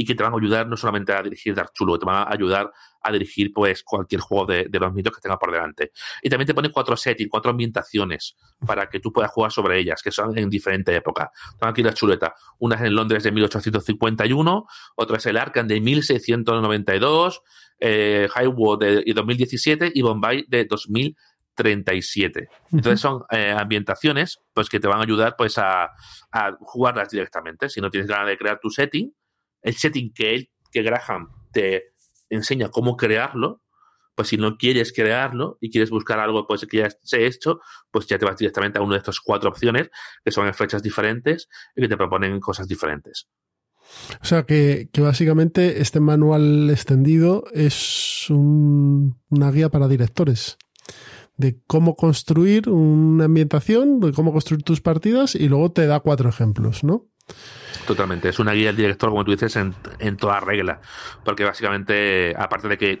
y que te van a ayudar no solamente a dirigir Dark Chulo, te van a ayudar a dirigir pues cualquier juego de, los mitos que tenga por delante. Y también te pone cuatro settings, cuatro ambientaciones para que tú puedas jugar sobre ellas, que son en diferente época. Tengo aquí la chuleta. Una es en Londres de 1851, otra es el Arkham de 1692, eh, Highwood de 2017 y Bombay de 2000 37. Entonces son eh, ambientaciones pues que te van a ayudar pues a, jugarlas directamente. Si no tienes ganas de crear tu setting, el setting que él, que Graham te enseña cómo crearlo, pues si no quieres crearlo y quieres buscar algo pues que ya se hecho, pues ya te vas directamente a una de estas cuatro opciones que son en fechas diferentes y que te proponen cosas diferentes. O sea que, básicamente este manual extendido es una guía para directores de cómo construir una ambientación, de cómo construir tus partidas y luego te da cuatro ejemplos, ¿no? Totalmente, es una guía del director, como tú dices, en, en toda regla, porque básicamente, aparte de que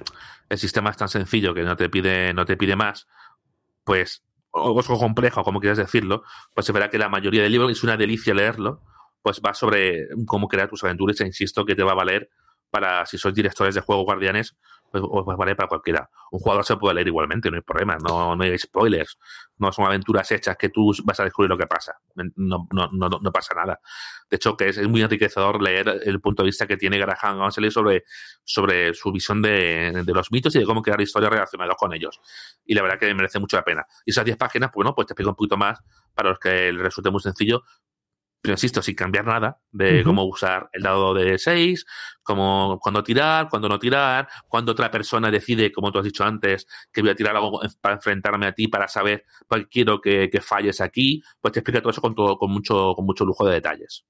el sistema es tan sencillo que no te pide, no te pide más, pues, o es complejo, como quieras decirlo, pues se verá que la mayoría del libro es una delicia leerlo, pues va sobre cómo crear tus aventuras e insisto que te va a valer para si sois directores de juego guardianes, pues, pues, vale para cualquiera. Un jugador se puede leer igualmente, no hay problema, no, no hay spoilers, no son aventuras hechas que tú vas a descubrir lo que pasa, no, no, no, no pasa nada. De hecho, que es, muy enriquecedor leer el punto de vista que tiene Graham sobre, sobre su visión de, los mitos y de cómo crear historias relacionadas con ellos. Y la verdad que merece mucho la pena. Y esas 10 páginas, pues, bueno, pues te explico un poquito más para los que resulte muy sencillo, pero insisto, sin cambiar nada de cómo usar el dado de 6, cómo, cuándo tirar, cuándo no tirar, cuando otra persona decide, como tú has dicho antes, que voy a tirar algo para enfrentarme a ti, para saber pues, quiero que, falles aquí, pues te explica todo eso con, todo, con, mucho, con mucho lujo de detalles.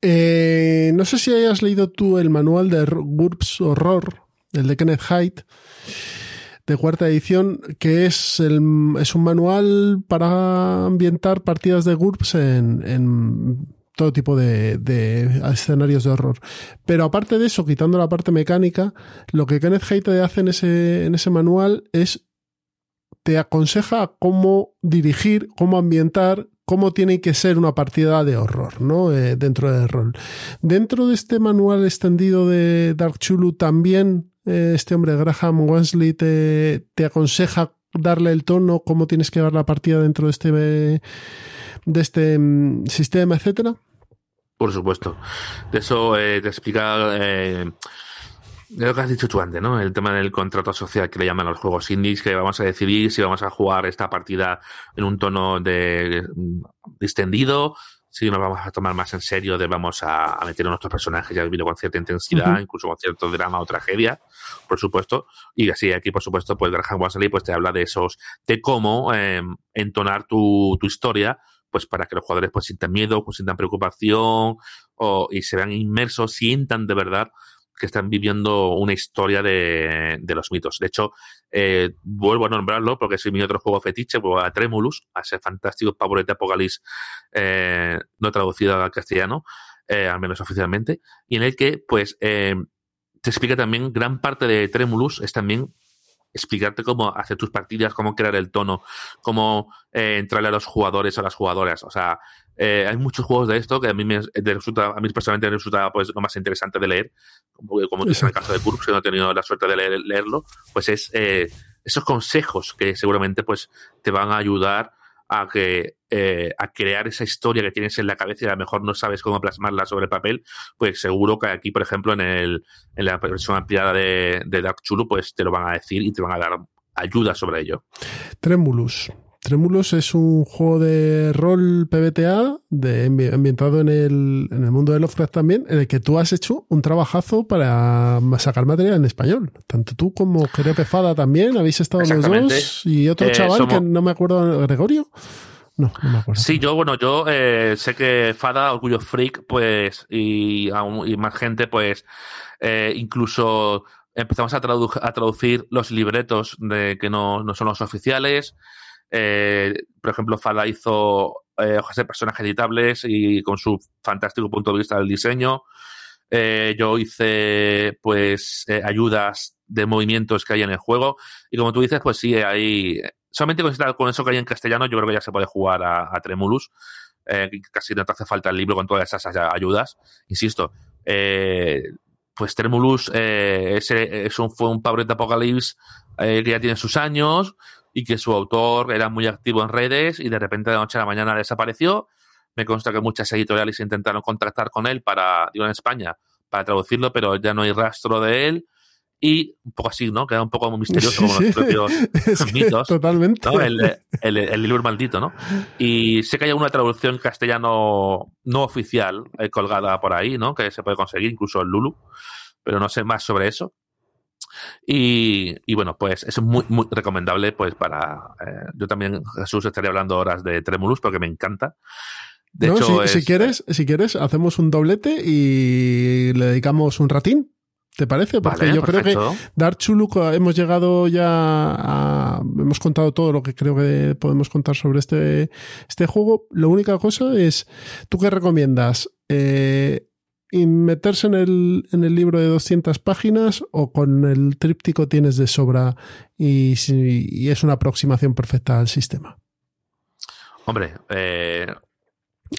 Eh, no sé si hayas leído tú el manual de GURPS Horror, el de Kenneth Haidt de cuarta edición, que es, el, es un manual para ambientar partidas de GURPS en, en todo tipo de, de, escenarios de horror. Pero aparte de eso, quitando la parte mecánica, lo que Kenneth Haidt hace en ese, en ese manual es te aconseja cómo dirigir, cómo ambientar, cómo tiene que ser una partida de horror, ¿no? Eh, dentro del rol. Dentro de este manual extendido de Dark Chulu también eh, este hombre, Graham Wensley, te, te, aconseja darle el tono, cómo tienes que dar la partida dentro de este, de este mm, sistema, etcétera? Por supuesto. De eso eh, te explica eh, lo que has dicho tú antes, ¿no? El tema del contrato social que le llaman los juegos indies, que vamos a decidir si vamos a jugar esta partida en un tono de mm, distendido, si nos vamos a tomar más en serio, de vamos a, meter en nuestros personajes ya vivido con cierta intensidad, incluso con cierto drama o tragedia, por supuesto. Y así aquí, por supuesto, pues Graham Wesley pues te habla de esos, de cómo em, entonar tu, tu historia pues para que los jugadores pues sientan miedo, pues sientan preocupación o, y se vean inmersos, sientan de verdad que están viviendo una historia de, los mitos. De hecho, eh, vuelvo a nombrarlo porque es mi otro juego fetiche, vuelvo a Tremulus, a ese fantástico Pavorete Apocalypse eh, no traducido al castellano, eh, al menos oficialmente, y en el que, pues, te explica también gran parte de Tremulus es también explicarte cómo hacer tus partidas, cómo crear el tono, cómo entrarle a los jugadores o las jugadoras. O sea, eh, hay muchos juegos de esto que a mí me resulta, a mí personalmente me resulta pues lo más interesante de leer, como, como en el caso de Burks, que no he tenido la suerte de leer, leerlo, pues es eh, esos consejos que seguramente pues te van a ayudar a que eh, a crear esa historia que tienes en la cabeza y a lo mejor no sabes cómo plasmarla sobre papel, pues seguro que aquí, por ejemplo, en, el, en la versión ampliada de, de Dark Chulu, pues te lo van a decir y te van a dar ayuda sobre ello. Tremulus. Tremulus es un juego de rol PBTA de, ambientado en el, en el mundo de Lovecraft también, en el que tú has hecho un trabajazo para sacar material en español. Tanto tú como Jerepe Fada también habéis estado los dos y otro eh, chaval que no me acuerdo, Gregorio. No, no me acuerdo. Sí, yo, bueno, yo eh, sé que Fada, Orgullo Freak, pues, y, y más gente, pues, eh, incluso empezamos a, a, traducir los libretos de que no, no son los oficiales. Eh, por ejemplo, Fala hizo eh, hojas de personajes editables y con su fantástico punto de vista del diseño. Eh, yo hice pues eh, ayudas de movimientos que hay en el juego. Y como tú dices pues sí hay solamente con eso que hay en castellano yo creo que ya se puede jugar a, Tremulus casi no te hace falta el libro con todas esas ayudas. Insisto pues Tremulus es fue un Power Apocalypse que ya tiene sus años y que su autor era muy activo en redes y de repente de noche a la mañana desapareció. Me consta que muchas editoriales intentaron contactar con él para, digo en España, para traducirlo, pero ya no hay rastro de él. Y un poco así, ¿no? Queda un poco misterioso como los propios <laughs> <laughs> mitos. Totalmente. El, libro maldito, ¿no? Y sé que hay una traducción castellano no oficial eh, colgada por ahí, ¿no? Que se puede conseguir, incluso en Lulu. Pero no sé más sobre eso. Y, bueno, pues es muy, muy recomendable pues para... Eh, yo también, Jesús, estaría hablando horas de Tremulus porque me encanta. De hecho, si, quieres, si quieres, hacemos un doblete y le dedicamos un ratín. ¿Te parece? Porque yo creo que Dark Chuluk hemos llegado ya a, hemos contado todo lo que creo que podemos contar sobre este, este juego. La única cosa es, ¿tú qué recomiendas? Eh, y meterse en el, en el libro de 200 páginas o con el tríptico tienes de sobra y, es una aproximación perfecta al sistema? Hombre, eh,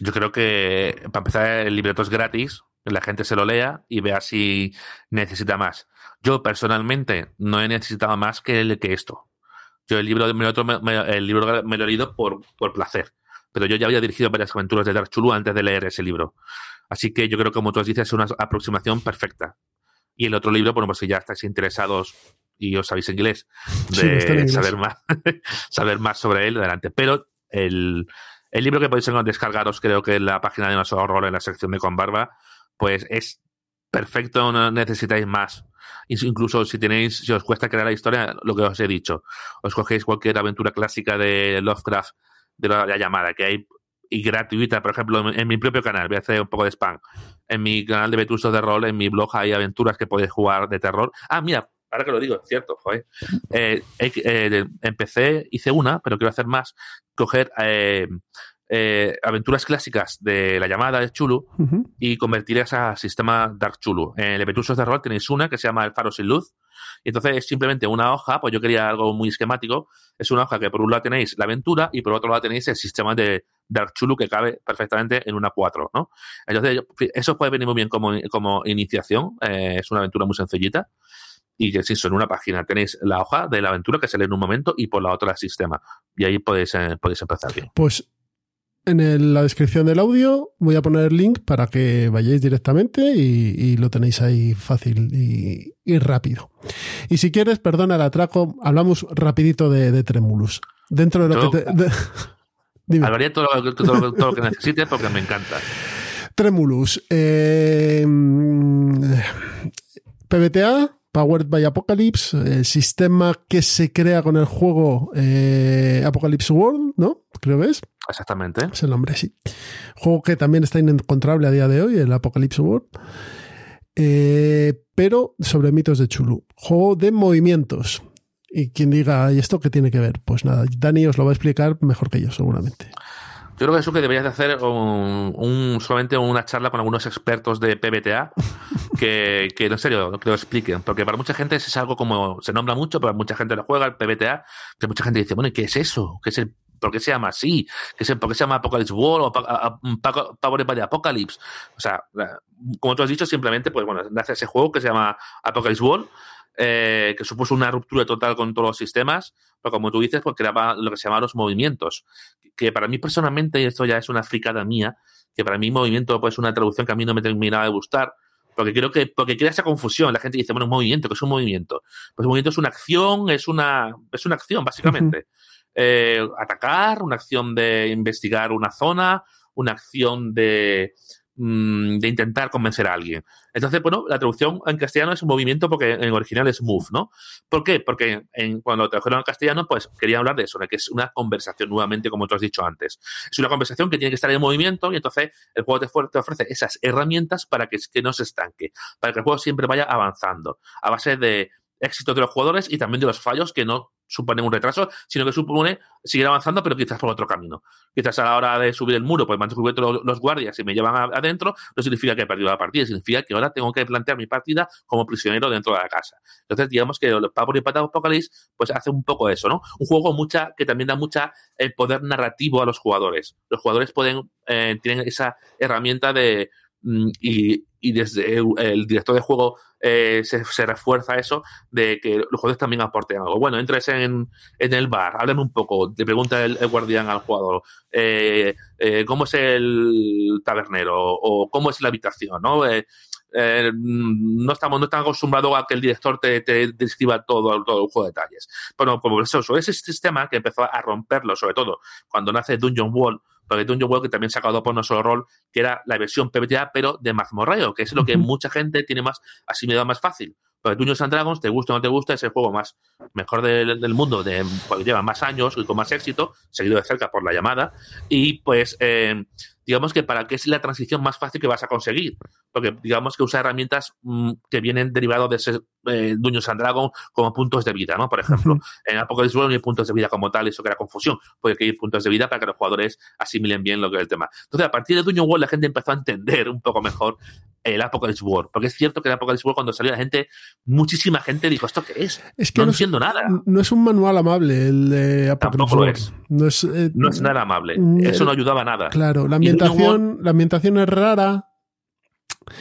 Yo creo que, para empezar, el libreto es gratis, la gente se lo lea y vea si necesita más. Yo personalmente no he necesitado más que, que esto. Yo el libro, me, el libro me lo he leído por, por placer, pero yo ya había dirigido varias aventuras de Dark Chulu antes de leer ese libro. Así que yo creo que, como tú dices, es una aproximación perfecta. Y el otro libro, bueno, pues si ya estáis interesados y os sabéis inglés, <laughs> de saber más, <laughs> saber más sobre él, adelante. Pero el, el libro que podéis descargaros, creo que en la página de No Horror, en la sección de Con Barba, pues es perfecto, no necesitáis más. Incluso si tenéis, si os cuesta crear la historia, lo que os he dicho, os cogéis cualquier aventura clásica de Lovecraft, de la, llamada, que hay y gratuita, por ejemplo, en, mi propio canal, voy a hacer un poco de spam. En mi canal de Vetustos de Rol, en mi blog hay aventuras que podéis jugar de terror. Ah, mira, ahora que lo digo, es cierto, joder. Eh, eh, empecé, hice una, pero quiero hacer más. Coger eh, aventuras clásicas de la llamada de Chulu y convertirlas a sistema Dark Chulu. En Lepetusos de Rol tenéis una que se llama El Faro sin Luz. Y entonces es simplemente una hoja, pues yo quería algo muy esquemático. Es una hoja que por un lado tenéis la aventura y por otro lado tenéis el sistema de Dark Chulu que cabe perfectamente en una 4, ¿no? Entonces, eso puede venir muy bien como, como iniciación. Eh, es una aventura muy sencillita y que si en una página tenéis la hoja de la aventura que sale en un momento y por la otra el sistema. Y ahí podéis, eh, podéis empezar bien. Pues en la descripción del audio voy a poner el link para que vayáis directamente y, lo tenéis ahí fácil y, rápido. Y si quieres, perdona el atraco, hablamos rapidito de, Tremulus. Dentro de lo que te... Hablaría todo, lo que necesites porque me encanta. Tremulus. Eh, PBTA, Powered by Apocalypse, el sistema que se crea con el juego eh, Apocalypse World, ¿no? Creo que es. Exactamente. Es el nombre, sí. Juego que también está inencontrable a día de hoy, el Apocalypse World. Eh, pero sobre mitos de Chulu. Juego de movimientos. Y quien diga, ¿y esto qué tiene que ver? Pues nada, Dani os lo va a explicar mejor que yo, seguramente. Yo creo que eso que deberías de hacer un, solamente una charla con algunos expertos de PBTA <laughs> que, que en serio, que lo expliquen. Porque para mucha gente es algo como, se nombra mucho, pero mucha gente lo juega, el PBTA, que mucha gente dice, bueno, ¿y qué es eso? ¿Qué es el, ¿Por qué se llama así? ¿Qué es ¿Por qué se llama Apocalypse World o Power by Apocalypse? O sea, como tú has dicho, simplemente, pues bueno, nace ese juego que se llama Apocalypse World eh, que supuso una ruptura total con todos los sistemas, pero como tú dices, pues creaba lo que se llama los movimientos, que para mí personalmente, y esto ya es una fricada mía, que para mí movimiento pues, es una traducción que a mí no me terminaba de gustar, porque creo que, porque crea esa confusión. La gente dice, bueno, un movimiento, que es un movimiento? Pues un movimiento es una acción, es una, es una acción, básicamente. Eh, atacar, una acción de investigar una zona, una acción de, Mm, de intentar convencer a alguien. Entonces, bueno, la traducción en castellano es un movimiento porque en original es move, ¿no? ¿Por qué? Porque en, cuando lo tradujeron en castellano, pues quería hablar de eso, de que es una conversación nuevamente, como tú has dicho antes. Es una conversación que tiene que estar en movimiento y entonces el juego te, ofrece esas herramientas para que, que no se estanque, para que el juego siempre vaya avanzando, a base de éxito de los jugadores y también de los fallos que no suponen un retraso, sino que supone seguir avanzando, pero quizás por otro camino. Quizás a la hora de subir el muro, pues me han descubierto los, guardias y me llevan adentro, no significa que he perdido la partida, significa que ahora tengo que plantear mi partida como prisionero dentro de la casa. Entonces, digamos que Power y Pata Apocalypse, pues hace un poco eso, ¿no? Un juego mucha, que también da mucha el poder narrativo a los jugadores. Los jugadores pueden, eh, tienen esa herramienta de, mm, y, y desde el director de juego eh, se, refuerza eso de que los jugadores también aporten algo. Bueno, entres en, el bar, háblame un poco, le pregunta el, guardián al jugador eh, eh, cómo es el tabernero o cómo es la habitación, ¿no? no estamos no están acostumbrados a que el director te, te todo, todo el juego de detalles. Bueno, como eso, ese sistema que empezó a romperlo, sobre todo cuando nace Dungeon Wall, porque Dungeon World que también sacado por no solo rol, que era la versión PBTA, pero de mazmorreo, que es lo que mucha gente tiene más asimilado más fácil. Porque Dungeons and Dragons, te gusta o no te gusta, es el juego más mejor del, mundo, de, pues, lleva más años y con más éxito, seguido de cerca por la llamada. Y pues eh, digamos que para qué es la transición más fácil que vas a conseguir. Porque digamos que usa herramientas mm, que vienen derivados de ese eh, Dungeons and Dragons como puntos de vida, ¿no? Por ejemplo, en Apocalypse World no hay puntos de vida como tal, eso que era confusión. Puede que hay puntos de vida para que los jugadores asimilen bien lo que es el tema. Entonces, a partir de Dungeon World la gente empezó a entender un poco mejor el Apocalypse War. Porque es cierto que el Apocalypse War cuando salió la gente, muchísima gente dijo, ¿esto qué es? Es que no, no, entiendo nada. No es un manual amable el de Apocalypse Tampoco lo War. es. No es, eh, No es nada amable. Mm, Eso no ayudaba a nada. Claro, la ambientación, la ambientación es rara.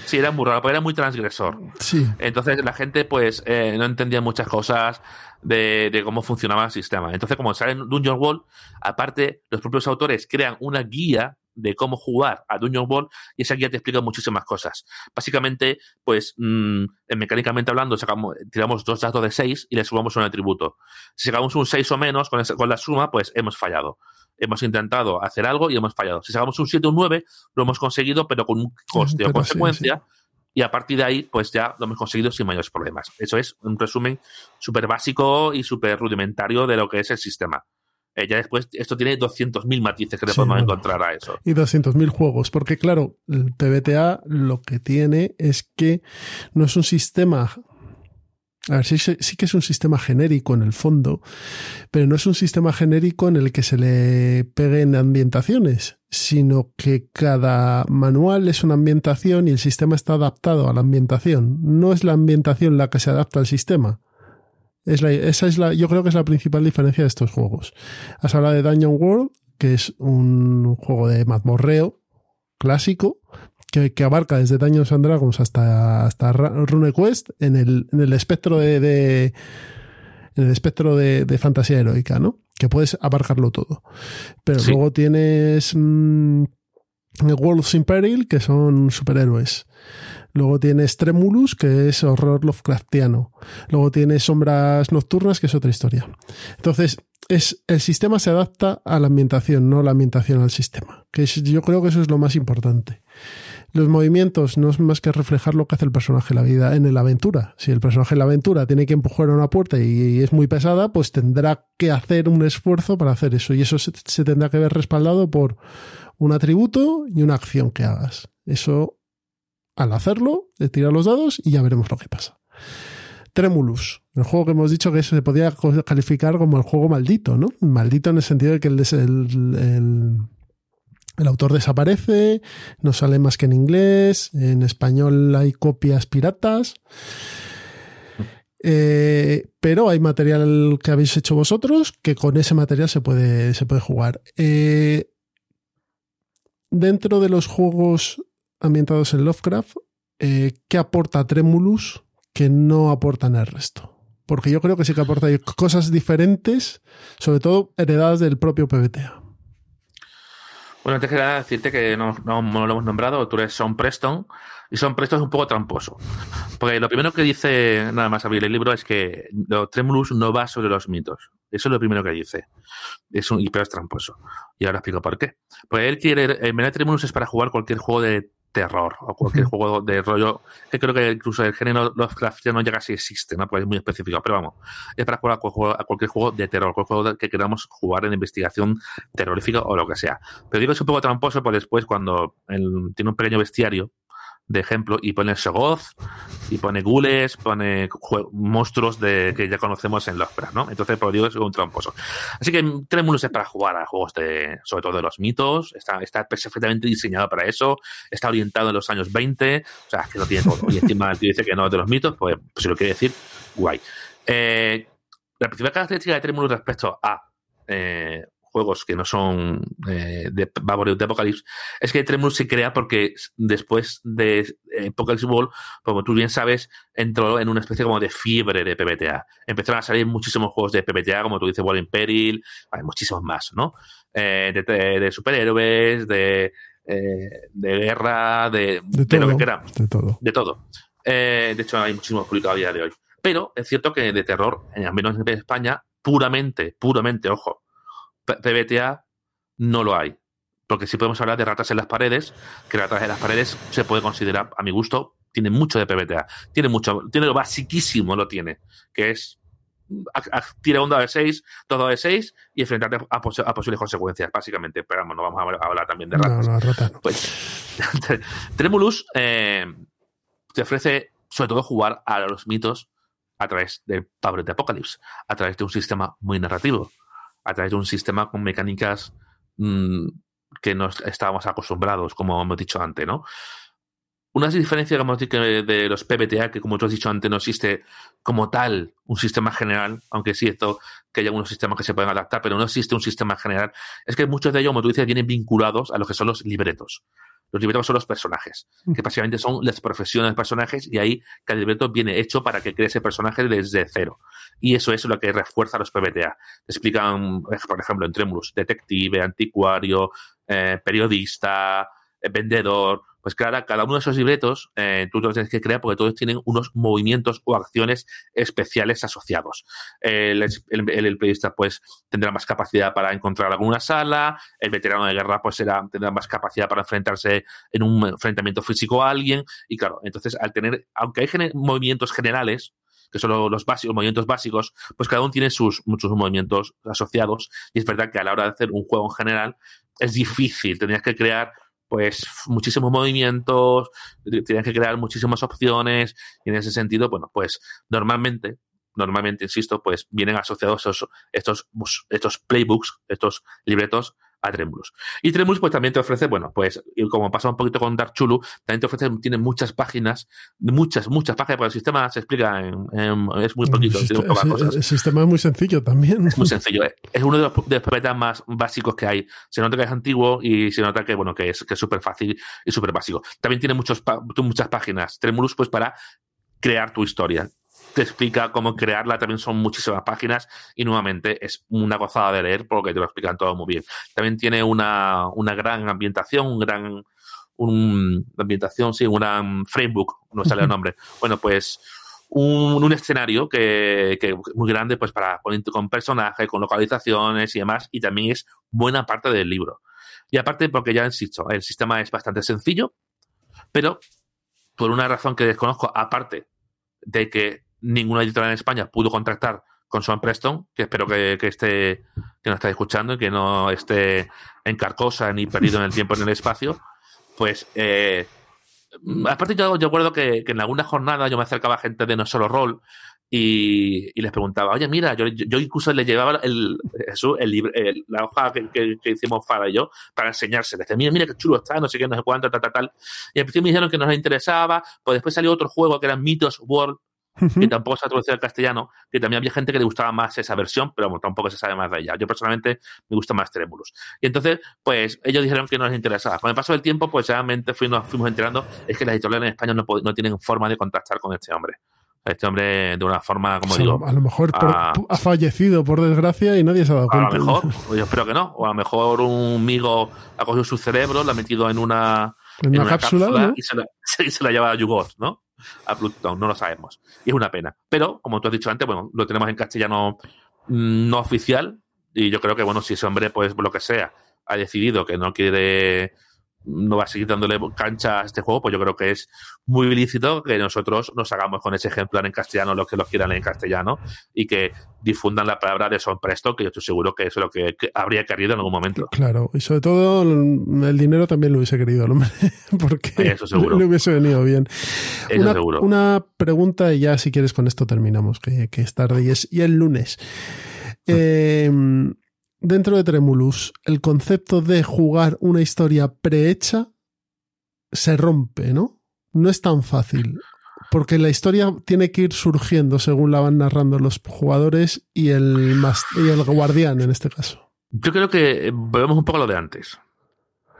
Sí, era muy raro, pero era muy transgresor. Sí. Entonces la gente pues eh, no entendía muchas cosas de, de cómo funcionaba el sistema. Entonces como sale en Dungeon World, aparte los propios autores crean una guía de cómo jugar a Dungeon World y esa guía te explica muchísimas cosas. Básicamente, pues mm, mecánicamente hablando, sacamos, tiramos dos dados de 6 y le sumamos un atributo. Si sacamos un 6 o menos con, esa- con la suma, pues hemos fallado. Hemos intentado hacer algo y hemos fallado. Si sacamos un 7 o un 9, lo hemos conseguido, pero con un coste o sí, consecuencia. Y a partir de ahí, pues ya lo hemos conseguido sin mayores problemas. Eso es un resumen súper básico y súper rudimentario de lo que es el sistema. Eh, ya después, esto tiene 200.000 matices que le Sí, podemos bueno. encontrar a eso. Y 200.000 juegos, porque claro, el PBTA lo que tiene es que no es un sistema... A ver, sí, sí que es un sistema genérico en el fondo, pero no es un sistema genérico en el que se le peguen ambientaciones, sino que cada manual es una ambientación y el sistema está adaptado a la ambientación. No es la ambientación la que se adapta al sistema. Es la, esa es la, yo creo que es la principal diferencia de estos juegos. Has hablado de Dungeon World, que es un juego de mazmorreo clásico, que, que abarca desde Dungeons and Dragons hasta, hasta RuneQuest en el, en el espectro de, de- en el espectro de, de fantasía heroica, ¿no? Que puedes abarcarlo todo. Pero Sí. luego tienes mm, Worlds in Peril, que son superhéroes. Luego tienes Tremulus, que es horror Lovecraftiano. Luego tienes Sombras Nocturnas, que es otra historia. Entonces, es, el sistema se adapta a la ambientación, no la ambientación al sistema. Que es- yo creo que eso es lo más importante. Los movimientos no es más que reflejar lo que hace el personaje en la vida, en la aventura. Si el personaje en la aventura tiene que empujar a una puerta y, es muy pesada, pues tendrá que hacer un esfuerzo para hacer eso. Y eso se, tendrá que ver respaldado por un atributo y una acción que hagas. Eso, al hacerlo, le tira los dados y ya veremos lo que pasa. Tremulus, el juego que hemos dicho que se podría calificar como el juego maldito, ¿no? Maldito en el sentido de que el, el autor desaparece, no sale más que en inglés, en español hay copias piratas. Eh, pero hay material que habéis hecho vosotros que con ese material se puede, se puede jugar. Eh, dentro de los juegos ambientados en Lovecraft, eh, ¿qué aporta Tremulus que no aportan el resto? Porque yo creo que sí que aporta cosas diferentes, sobre todo heredadas del propio PBTA. Bueno, antes que nada decirte que no, lo hemos nombrado, tú eres Son Preston, y Son Preston es un poco tramposo. Porque lo primero que dice, nada más abrir el libro, es que lo Tremulus no va sobre los mitos. Eso es lo primero que dice. Es un, y pero es tramposo. Y ahora explico por qué. Porque él quiere, el menú de Tremulus es para jugar cualquier juego de terror o cualquier juego de rollo, que creo que incluso el género Lovecraftiano ya casi existe, ¿no? Porque es muy específico, pero vamos, es para jugar a cualquier juego, de terror, cualquier juego que queramos jugar en investigación terrorífica o lo que sea. Pero digo que es un poco tramposo, porque después cuando tiene un pequeño bestiario de ejemplo y pone Shogoth y pone gules, pone monstruos de que ya conocemos en Lovecraft, ¿no? Entonces, por digo, es un tramposo. Así que Tremulus es para jugar a juegos de, sobre todo de los mitos, está, está perfectamente diseñado para eso, está orientado en los años 20, o sea, que lo tiene todo. Y encima el tío dice que no es de los mitos, pues, pues si lo quiere decir, guay. Eh, la principal característica de Tremulus respecto a eh, juegos que no son eh, de Babylon de Apocalypse es que Tremulus se crea porque después de eh, Apocalypse World, como tú bien sabes, entró en una especie como de fiebre de PBTA. Empezaron a salir muchísimos juegos de PBTA, como tú dices, World in Peril, hay muchísimos más, ¿no? Eh, de, de- de superhéroes, de, eh, de guerra, de, De lo que queramos De todo. de todo. Eh, de hecho, hay muchísimos publicados a día de hoy. Pero es cierto que de terror, al menos en España, puramente, puramente, ojo, PBTA no lo hay. Porque si podemos hablar de ratas en las paredes, que ratas en las paredes se puede considerar, a mi gusto, tiene mucho de PBTA. Tiene mucho, tiene lo basiquísimo, lo tiene, que es a- a- tira un dado de 6, dos dados de 6 y enfrentarte a, pos- a posibles consecuencias, básicamente. Pero vamos, no vamos a hablar- también de ratas. no, rata no. Pues <laughs> Tremulus eh, te ofrece sobre todo jugar a los mitos a través del Power de Apocalypse, a través de un sistema muy narrativo, a través de un sistema con mecánicas mm, que no estábamos acostumbrados, como hemos dicho antes, ¿no? una diferencia digamos, de los PBTA, que como tú has dicho antes, no existe como tal un sistema general, aunque sí esto que hay algunos sistemas que se pueden adaptar, pero no existe un sistema general, es que muchos de ellos, como tú dices, vienen vinculados a lo que son los libretos. Los libretos son los personajes, que básicamente son las profesiones de personajes y ahí cada libreto viene hecho para que cree ese personaje desde cero. Y eso es lo que refuerza los PBTA. Te explican, por ejemplo, en Tremulus, detective, anticuario, eh, periodista, vendedor, pues claro, cada uno de esos libretos eh, tú los tienes que crear porque todos tienen unos movimientos o acciones especiales asociados. El, el, periodista pues tendrá más capacidad para encontrar alguna sala, el veterano de guerra pues será, tendrá más capacidad para enfrentarse en un enfrentamiento físico a alguien y claro, entonces al tener, aunque hay movimientos generales, que son los básicos, movimientos básicos, pues cada uno tiene sus muchos movimientos asociados y es verdad que a la hora de hacer un juego en general es difícil, tenías que crear pues muchísimos movimientos, tienes que crear muchísimas opciones y en ese sentido, bueno, pues normalmente normalmente, insisto, pues vienen asociados estos, estos playbooks, estos libretos a Tremulus. Y Tremulus pues también te ofrece, bueno, pues como pasa un poquito con Dark Chulu, también te ofrece, tiene muchas páginas, muchas, muchas páginas, porque el sistema se explica en, es muy poquito, el, tiene cosas. el, sistema es muy sencillo también. Es muy sencillo, eh. es uno de los, de los más básicos que hay. Se nota que es antiguo y se nota que, bueno, que es que súper fácil y súper básico. También tiene muchos, muchas páginas Tremulus pues para crear tu historia te explica cómo crearla, también son muchísimas páginas y nuevamente es una gozada de leer porque te lo explican todo muy bien. También tiene una, una gran ambientación, un gran un, ambientación, sí, un gran framework, no sale el <laughs> nombre. Bueno, pues un, un escenario que, que, muy grande pues para poner con personajes, con localizaciones y demás, y también es buena parte del libro. Y aparte, porque ya insisto, el sistema es bastante sencillo, pero por una razón que desconozco, aparte de que ninguna editorial en España pudo contactar con Sean Preston, que espero que, esté, que nos esté escuchando y que no esté en carcosa ni perdido en el tiempo ni en el espacio, pues eh, aparte yo, yo recuerdo que, en alguna jornada yo me acercaba a gente de No Solo Rol y, les preguntaba, oye, mira, yo, yo incluso le llevaba el, el, la hoja que, hicimos para y yo para enseñárselo. Decía, mira, mira qué chulo está, no sé qué, no sé cuánto, tal, tal, tal. Y al principio me dijeron que nos interesaba, pues después salió otro juego que era Mythos World, que tampoco se ha traducido al castellano, que también había gente que le gustaba más esa versión, pero tampoco se sabe más de ella. Yo personalmente me gusta más Tremulus. Y entonces, pues ellos dijeron que no les interesaba. Con el paso del tiempo, pues realmente fuimos, fuimos enterando, es que las editoriales en España no, no tienen forma de contactar con este hombre este hombre de una forma, como digo. A lo mejor ha fallecido por desgracia y nadie se ha dado cuenta. A lo mejor, <laughs> yo espero que no. O a lo mejor un migo ha cogido su cerebro, lo ha metido en una, en una, cápsula, y, se la, <laughs> se la lleva a Yugoth, ¿no? A Pluton, no lo sabemos. Y es una pena. Pero, como tú has dicho antes, bueno, lo tenemos en castellano mm, no oficial. Y yo creo que, bueno, si ese hombre, pues lo que sea, ha decidido que no quiere no va a seguir dándole cancha a este juego, pues yo creo que es muy ilícito que nosotros nos hagamos con ese ejemplar en castellano los que lo quieran en castellano y que difundan la palabra de Son Presto, que yo estoy seguro que eso es lo que, habría querido en algún momento. Claro, y sobre todo el dinero también lo hubiese querido, <laughs> porque eso seguro. le hubiese venido bien. Eso una, seguro. una pregunta y ya si quieres con esto terminamos, que, es tarde y es y el lunes. Eh, dentro de Tremulus, el concepto de jugar una historia prehecha se rompe, ¿no? No es tan fácil. Porque la historia tiene que ir surgiendo según la van narrando los jugadores y el, y el guardián en este caso. Yo creo que volvemos un poco a lo de antes.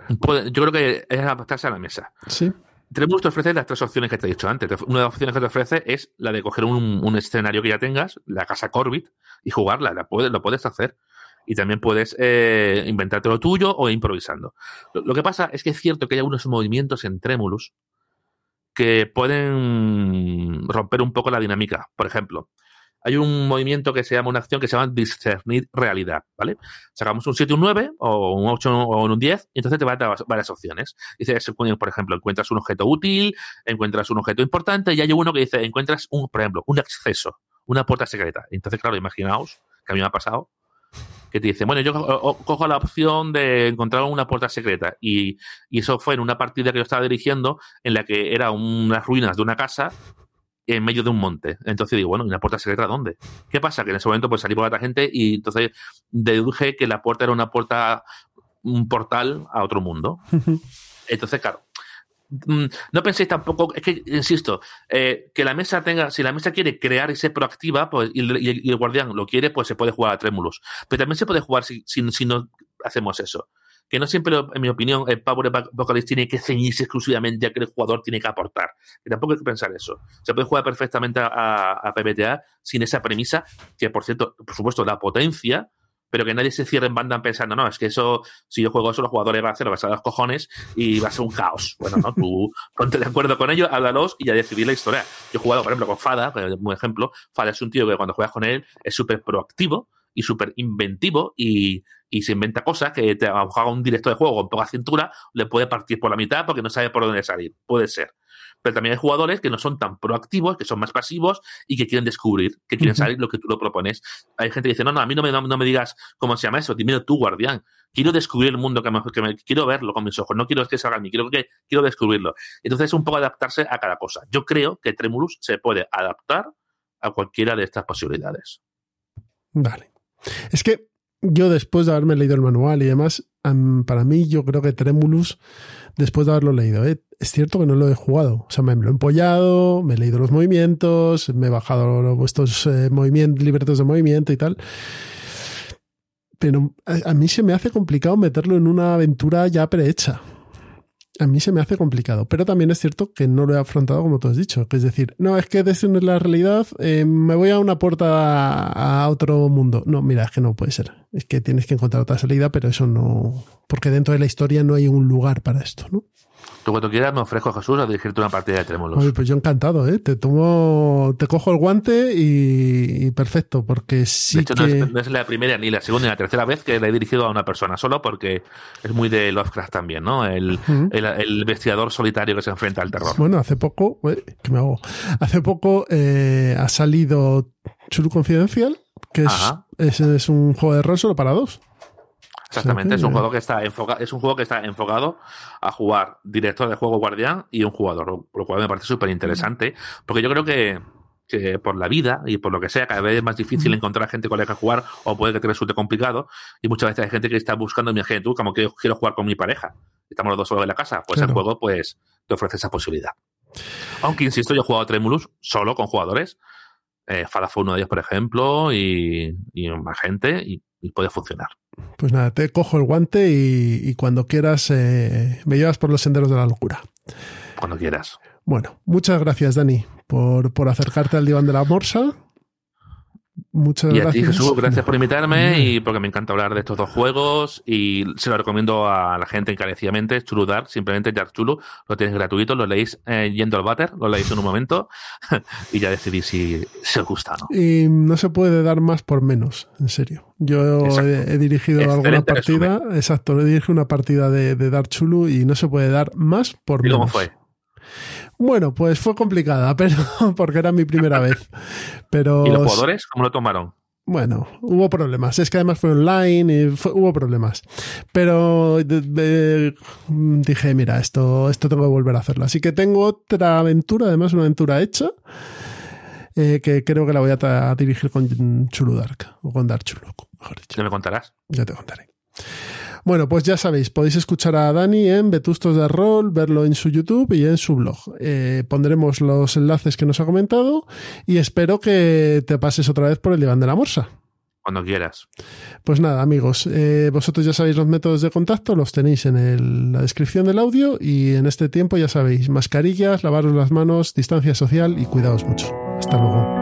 Yo creo que es adaptarse a la mesa. Sí. Tremulus te ofrece las tres opciones que te he dicho antes. Una de las opciones que te ofrece es la de coger un, escenario que ya tengas, la casa Corbit, y jugarla. La lo puedes hacer y también puedes eh, inventarte lo tuyo o improvisando. Lo, que pasa es que es cierto que hay algunos movimientos en Tremulus que pueden romper un poco la dinámica. Por ejemplo, hay un movimiento que se llama una acción que se llama discernir realidad, ¿vale? Sacamos un 7, un 9 o un 8 o un 10 y entonces te va a dar varias opciones. Dice, por ejemplo, encuentras un objeto útil, encuentras un objeto importante y hay uno que dice, encuentras un, por ejemplo, un acceso, una puerta secreta. Entonces, claro, imaginaos que a mí me ha pasado que te dice, bueno, yo cojo la opción de encontrar una puerta secreta. Y, eso fue en una partida que yo estaba dirigiendo en la que era unas ruinas de una casa en medio de un monte. Entonces digo, bueno, ¿y una puerta secreta dónde? ¿Qué pasa? Que en ese momento pues salí por otra gente y entonces deduje que la puerta era una puerta, un portal a otro mundo. <laughs> Entonces, claro, no penséis tampoco, es que, insisto, eh, que la mesa tenga, si la mesa quiere crear y ser proactiva, pues, y el, guardián lo quiere, pues se puede jugar a trémulos. Pero también se puede jugar si, si, no hacemos eso. Que no siempre, en mi opinión, el Power Vocalist tiene que ceñirse exclusivamente a que el jugador tiene que aportar. Que tampoco hay que pensar eso. Se puede jugar perfectamente a, a PBTA sin esa premisa, que por cierto, por supuesto, da potencia, pero que nadie se cierre en banda pensando, no, es que eso, si yo juego eso, los jugadores van a hacer, vas a dar los cojones y va a ser un caos. Bueno, no, tú <laughs> ponte de acuerdo con ellos, háblalos y ya decidir la historia. Yo he jugado, por ejemplo, con Fada, un ejemplo, Fada es un tío que cuando juegas con él es súper proactivo y súper inventivo y, y se inventa cosas que te haga un directo de juego con poca cintura, le puede partir por la mitad porque no sabe por dónde salir. Puede ser. Pero también hay jugadores que no son tan proactivos, que son más pasivos y que quieren descubrir, que quieren salir lo que tú lo propones. Hay gente que dice, no, no, a mí no me, no, me digas cómo se llama eso, dime tú, guardián. Quiero descubrir el mundo que me, que me, quiero verlo con mis ojos, no quiero que salga a mí, quiero, que, quiero descubrirlo. Entonces es un poco adaptarse a cada cosa. Yo creo que Tremulus se puede adaptar a cualquiera de estas posibilidades. Vale. Es que yo después de haberme leído el manual y demás, para mí yo creo que Tremulus, después de haberlo leído, ¿eh? es cierto que no lo he jugado. O sea, me lo he empollado, me he leído los movimientos, me he bajado vuestros eh, movimientos, libretos de movimiento y tal. Pero a, mí se me hace complicado meterlo en una aventura ya prehecha a mí se me hace complicado, pero también es cierto que no lo he afrontado como tú has dicho, es decir, no, es que desde la realidad, eh, me voy a una puerta a, otro mundo. No, mira, es que no puede ser, es que tienes que encontrar otra salida, pero eso no, porque dentro de la historia no hay un lugar para esto, ¿no? Tú cuando quieras me ofrezco, Jesús, a dirigirte una partida de trémolos. Oye, pues yo encantado, ¿eh? Te tomo, te cojo el guante y, perfecto, porque sí de hecho, no, es, la primera, ni la segunda, ni la tercera vez que le he dirigido a una persona, solo porque es muy de Lovecraft también, ¿no? El, investigador solitario que se enfrenta al terror. Bueno, hace poco, ¿qué me hago? Hace poco eh, ha salido Chulu Confidencial, que es, es un juego de rol solo para dos. Exactamente, es un juego que está enfocado, es un juego que está enfocado a jugar director de juego guardián y un jugador, lo cual me parece súper interesante, porque yo creo que, que, por la vida y por lo que sea, cada vez es más difícil encontrar gente con la que jugar o puede que te resulte complicado y muchas veces hay gente que está buscando mi gente, tú como que quiero jugar con mi pareja, estamos los dos solos en la casa, pues el juego pues te ofrece esa posibilidad. Aunque insisto, yo he jugado a Tremulus solo con jugadores, eh, Fala fue uno de ellos, por ejemplo, y, y más gente, y puede funcionar. Pues nada, te cojo el guante y, cuando quieras eh, me llevas por los senderos de la locura. Cuando quieras. Bueno, muchas gracias, Dani, por, por acercarte al diván de la morsa. Muchas y gracias. a ti, Jesús, gracias por invitarme y porque me encanta hablar de estos dos juegos y se lo recomiendo a la gente encarecidamente. Chulu Dark, simplemente Dark Chulu, lo tienes gratuito, lo leéis eh, yendo al váter, lo leéis en un momento <laughs> y ya decidís si, se os gusta o no. Y no se puede dar más por menos, en serio. Yo he, dirigido alguna partida, exacto, he dirigido una partida de, de Dark Chulu y no se puede dar más por menos. ¿Y cómo fue? Bueno, pues fue complicada, <laughs> pero porque era mi primera vez. Pero, ¿Y los jugadores cómo lo tomaron? Bueno, hubo problemas. Es que además fue online y hubo problemas. Pero dije, mira, esto, esto tengo que volver a hacerlo. Así que tengo otra aventura, además una aventura hecha, eh, que creo que la voy a, dirigir con Chulu Dark, o con Dark Chulu, mejor dicho. ¿Ya me contarás? Ya te contaré. Bueno, pues ya sabéis, podéis escuchar a Dani en Vetustos de Rol, verlo en su YouTube y en su blog. Eh, pondremos los enlaces que nos ha comentado y espero que te pases otra vez por el diván de la morsa. Cuando quieras. Pues nada, amigos, eh, vosotros ya sabéis los métodos de contacto, los tenéis en la descripción del audio y en este tiempo ya sabéis, mascarillas, lavaros las manos, distancia social y cuidaos mucho. Hasta luego.